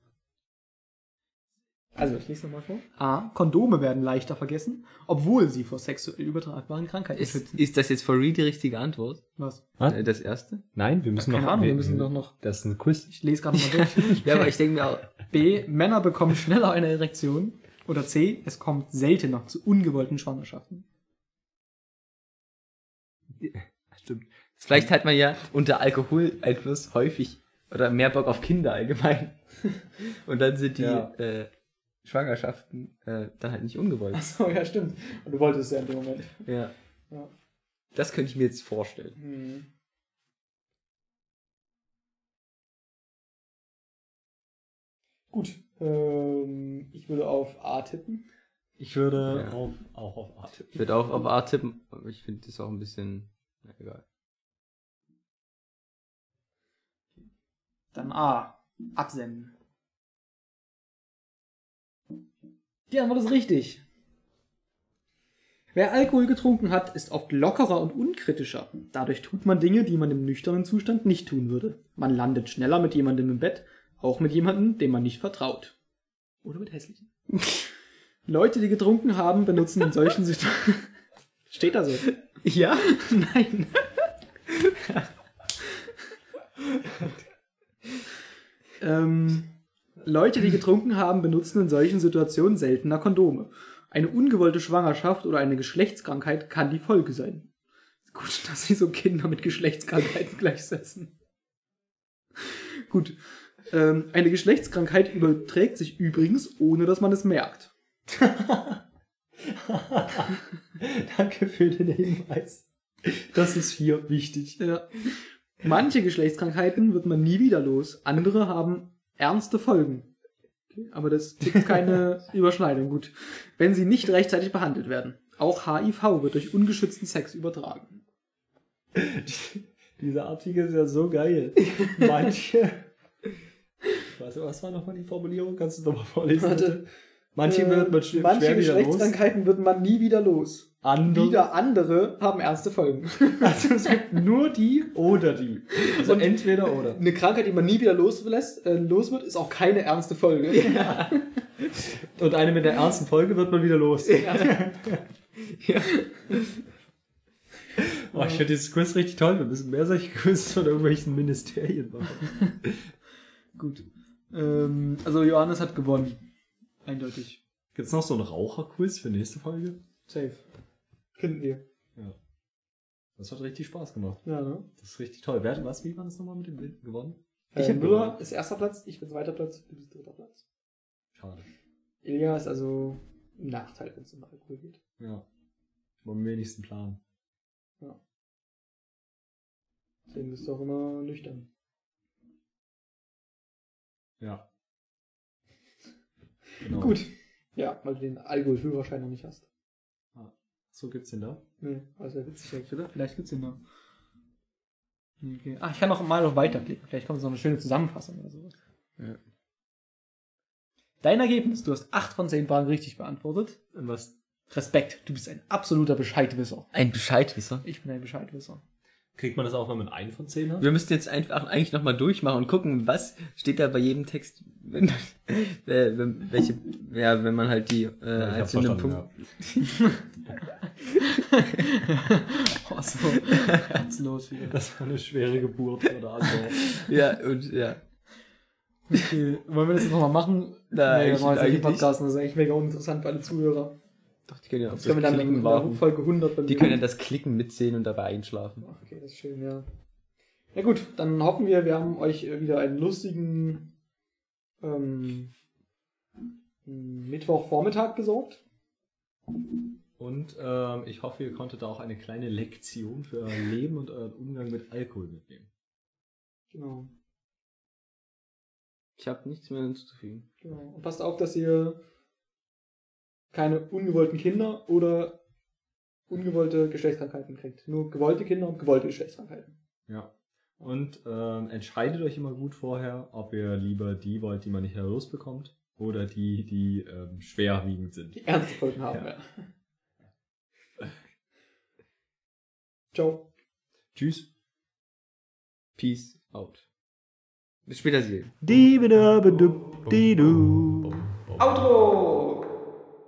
Also, ich lese nochmal vor. A. Kondome werden leichter vergessen, obwohl sie vor sexuell übertragbaren Krankheiten Ist, schützen. ist das jetzt for real die richtige Antwort? Was? Was? Äh, Das erste? Nein, wir müssen Keine noch. Ahnung, wir müssen doch noch. Das ist ein Quiz. Ich lese gerade mal durch. Ja, aber ich denke mir auch. B. Männer bekommen schneller eine Erektion. Oder C. Es kommt seltener zu ungewollten Schwangerschaften. Stimmt. Vielleicht hat man ja unter Alkoholeinfluss häufig oder mehr Bock auf Kinder allgemein. Und dann sind die Ja. äh, Schwangerschaften äh, dann halt nicht ungewollt. Achso, ja, stimmt. Und du wolltest es ja in dem Moment. Ja. Ja. Das könnte ich mir jetzt vorstellen. Hm. Gut. Ähm, ich würde auf A tippen. Ich würde Ja. auf, auch auf A tippen. Ich würde auch auf A tippen, aber ich finde das auch ein bisschen. Na, egal. Dann A. Absenden. Die Antwort ist richtig. Wer Alkohol getrunken hat, ist oft lockerer und unkritischer. Dadurch tut man Dinge, die man im nüchternen Zustand nicht tun würde. Man landet schneller mit jemandem im Bett, auch mit jemandem, dem man nicht vertraut. Oder mit hässlichen. Leute, die getrunken haben, benutzen in solchen Situationen. Steht da so? Ja? Nein. ähm, Leute, die getrunken haben, benutzen in solchen Situationen seltener Kondome. Eine ungewollte Schwangerschaft oder eine Geschlechtskrankheit kann die Folge sein. Gut, dass sie so Kinder mit Geschlechtskrankheiten gleichsetzen. Gut. Ähm, eine Geschlechtskrankheit überträgt sich übrigens, ohne dass man es merkt. Danke für den Hinweis. Das ist hier wichtig. Ja. Manche Geschlechtskrankheiten wird man nie wieder los, andere haben ernste Folgen. Aber das gibt keine Überschneidung. Gut. Wenn sie nicht rechtzeitig behandelt werden. Auch HIV wird durch ungeschützten Sex übertragen. Dieser Artikel ist ja so geil. Manche. Warte, was war nochmal die Formulierung? Kannst du nochmal vorlesen? Warte. bitte? Manche Äh, wird man sch- manche schwer wieder los. Geschlechtskrankheiten wird man nie wieder los. Andere. Wieder andere haben ernste Folgen. Also es gibt nur die oder die. Also Und- entweder oder. Eine Krankheit, die man nie wieder loslässt, äh, los wird, ist auch keine ernste Folge. Und eine mit der ernsten Folge wird man wieder los. Oh, ich finde dieses Quiz richtig toll. Wir müssen mehr solche Quiz von irgendwelchen Ministerien machen. Gut. Ähm, also Johannes hat gewonnen. Eindeutig. Gibt es noch so ein Raucherquiz für nächste Folge? Safe. Könnten wir. Ja. Das hat richtig Spaß gemacht. Ja, ne? Das ist richtig toll. Wer hat was? Wie war das nochmal mit dem Bild gewonnen? Ich Ich äh, hab Müller gewonnen. ist erster Platz, ich bin zweiter Platz, du bist dritter Platz. Schade. Ilja ist also im Nachteil, wenn es um Alkohol geht. Ja. Am wenigsten Plan. Deswegen bist du auch immer nüchtern. Ja. Genau. Gut. Ja, weil du den Alkoholführerschein noch nicht hast. So gibt's den da. Nee, also witzig, eigentlich, oder? Vielleicht gibt's den noch. Okay. Ach, ich kann noch mal auf weiterklicken. Vielleicht kommt so eine schöne Zusammenfassung oder sowas. Ja. Dein Ergebnis, du hast 8 von 10 Fragen richtig beantwortet. Und was? Respekt, du bist ein absoluter Bescheidwisser. Ein Bescheidwisser. Ich bin ein Bescheidwisser. Kriegt man das auch, wenn man einen von zehn hat? Wir müssten jetzt einfach eigentlich nochmal durchmachen und gucken, was steht da bei jedem Text, wenn, äh, wenn, welche, ja, wenn man halt die äh, ich hab einzelnen Punkte. oh, so. Ganz los wieder. Das war eine schwere Geburt oder Antwort. Ja, und ja. Okay. Wollen wir das jetzt nochmal machen? Nein, nee, nicht eigentlich im Podcast. Das ist eigentlich mega uninteressant für alle Zuhörer. Doch, die können ja auf Das das können dann Klicken warten. Folge 100 bei Die mir- können ja das Klicken mitsehen und dabei einschlafen. Ach, Okay, das ist schön, ja. Ja gut, dann hoffen wir, wir haben euch äh, wieder einen lustigen ähm, Mittwochvormittag besorgt. Und ähm, ich hoffe, ihr konntet da auch eine kleine Lektion für euer Leben und euren Umgang mit Alkohol mitnehmen. Genau. Ich habe nichts mehr hinzuzufügen. genau. Und passt auf, dass ihr keine ungewollten Kinder oder ungewollte Geschlechtskrankheiten kriegt. Nur gewollte Kinder und gewollte Geschlechtskrankheiten. Ja. Und ähm, entscheidet euch immer gut vorher, ob ihr lieber die wollt, die man nicht losbekommt, oder die, die ähm, schwerwiegend sind. Die ernste Folgen haben, Ja. ja. Ciao. Tschüss. Peace out. Bis später, Sie. Outro!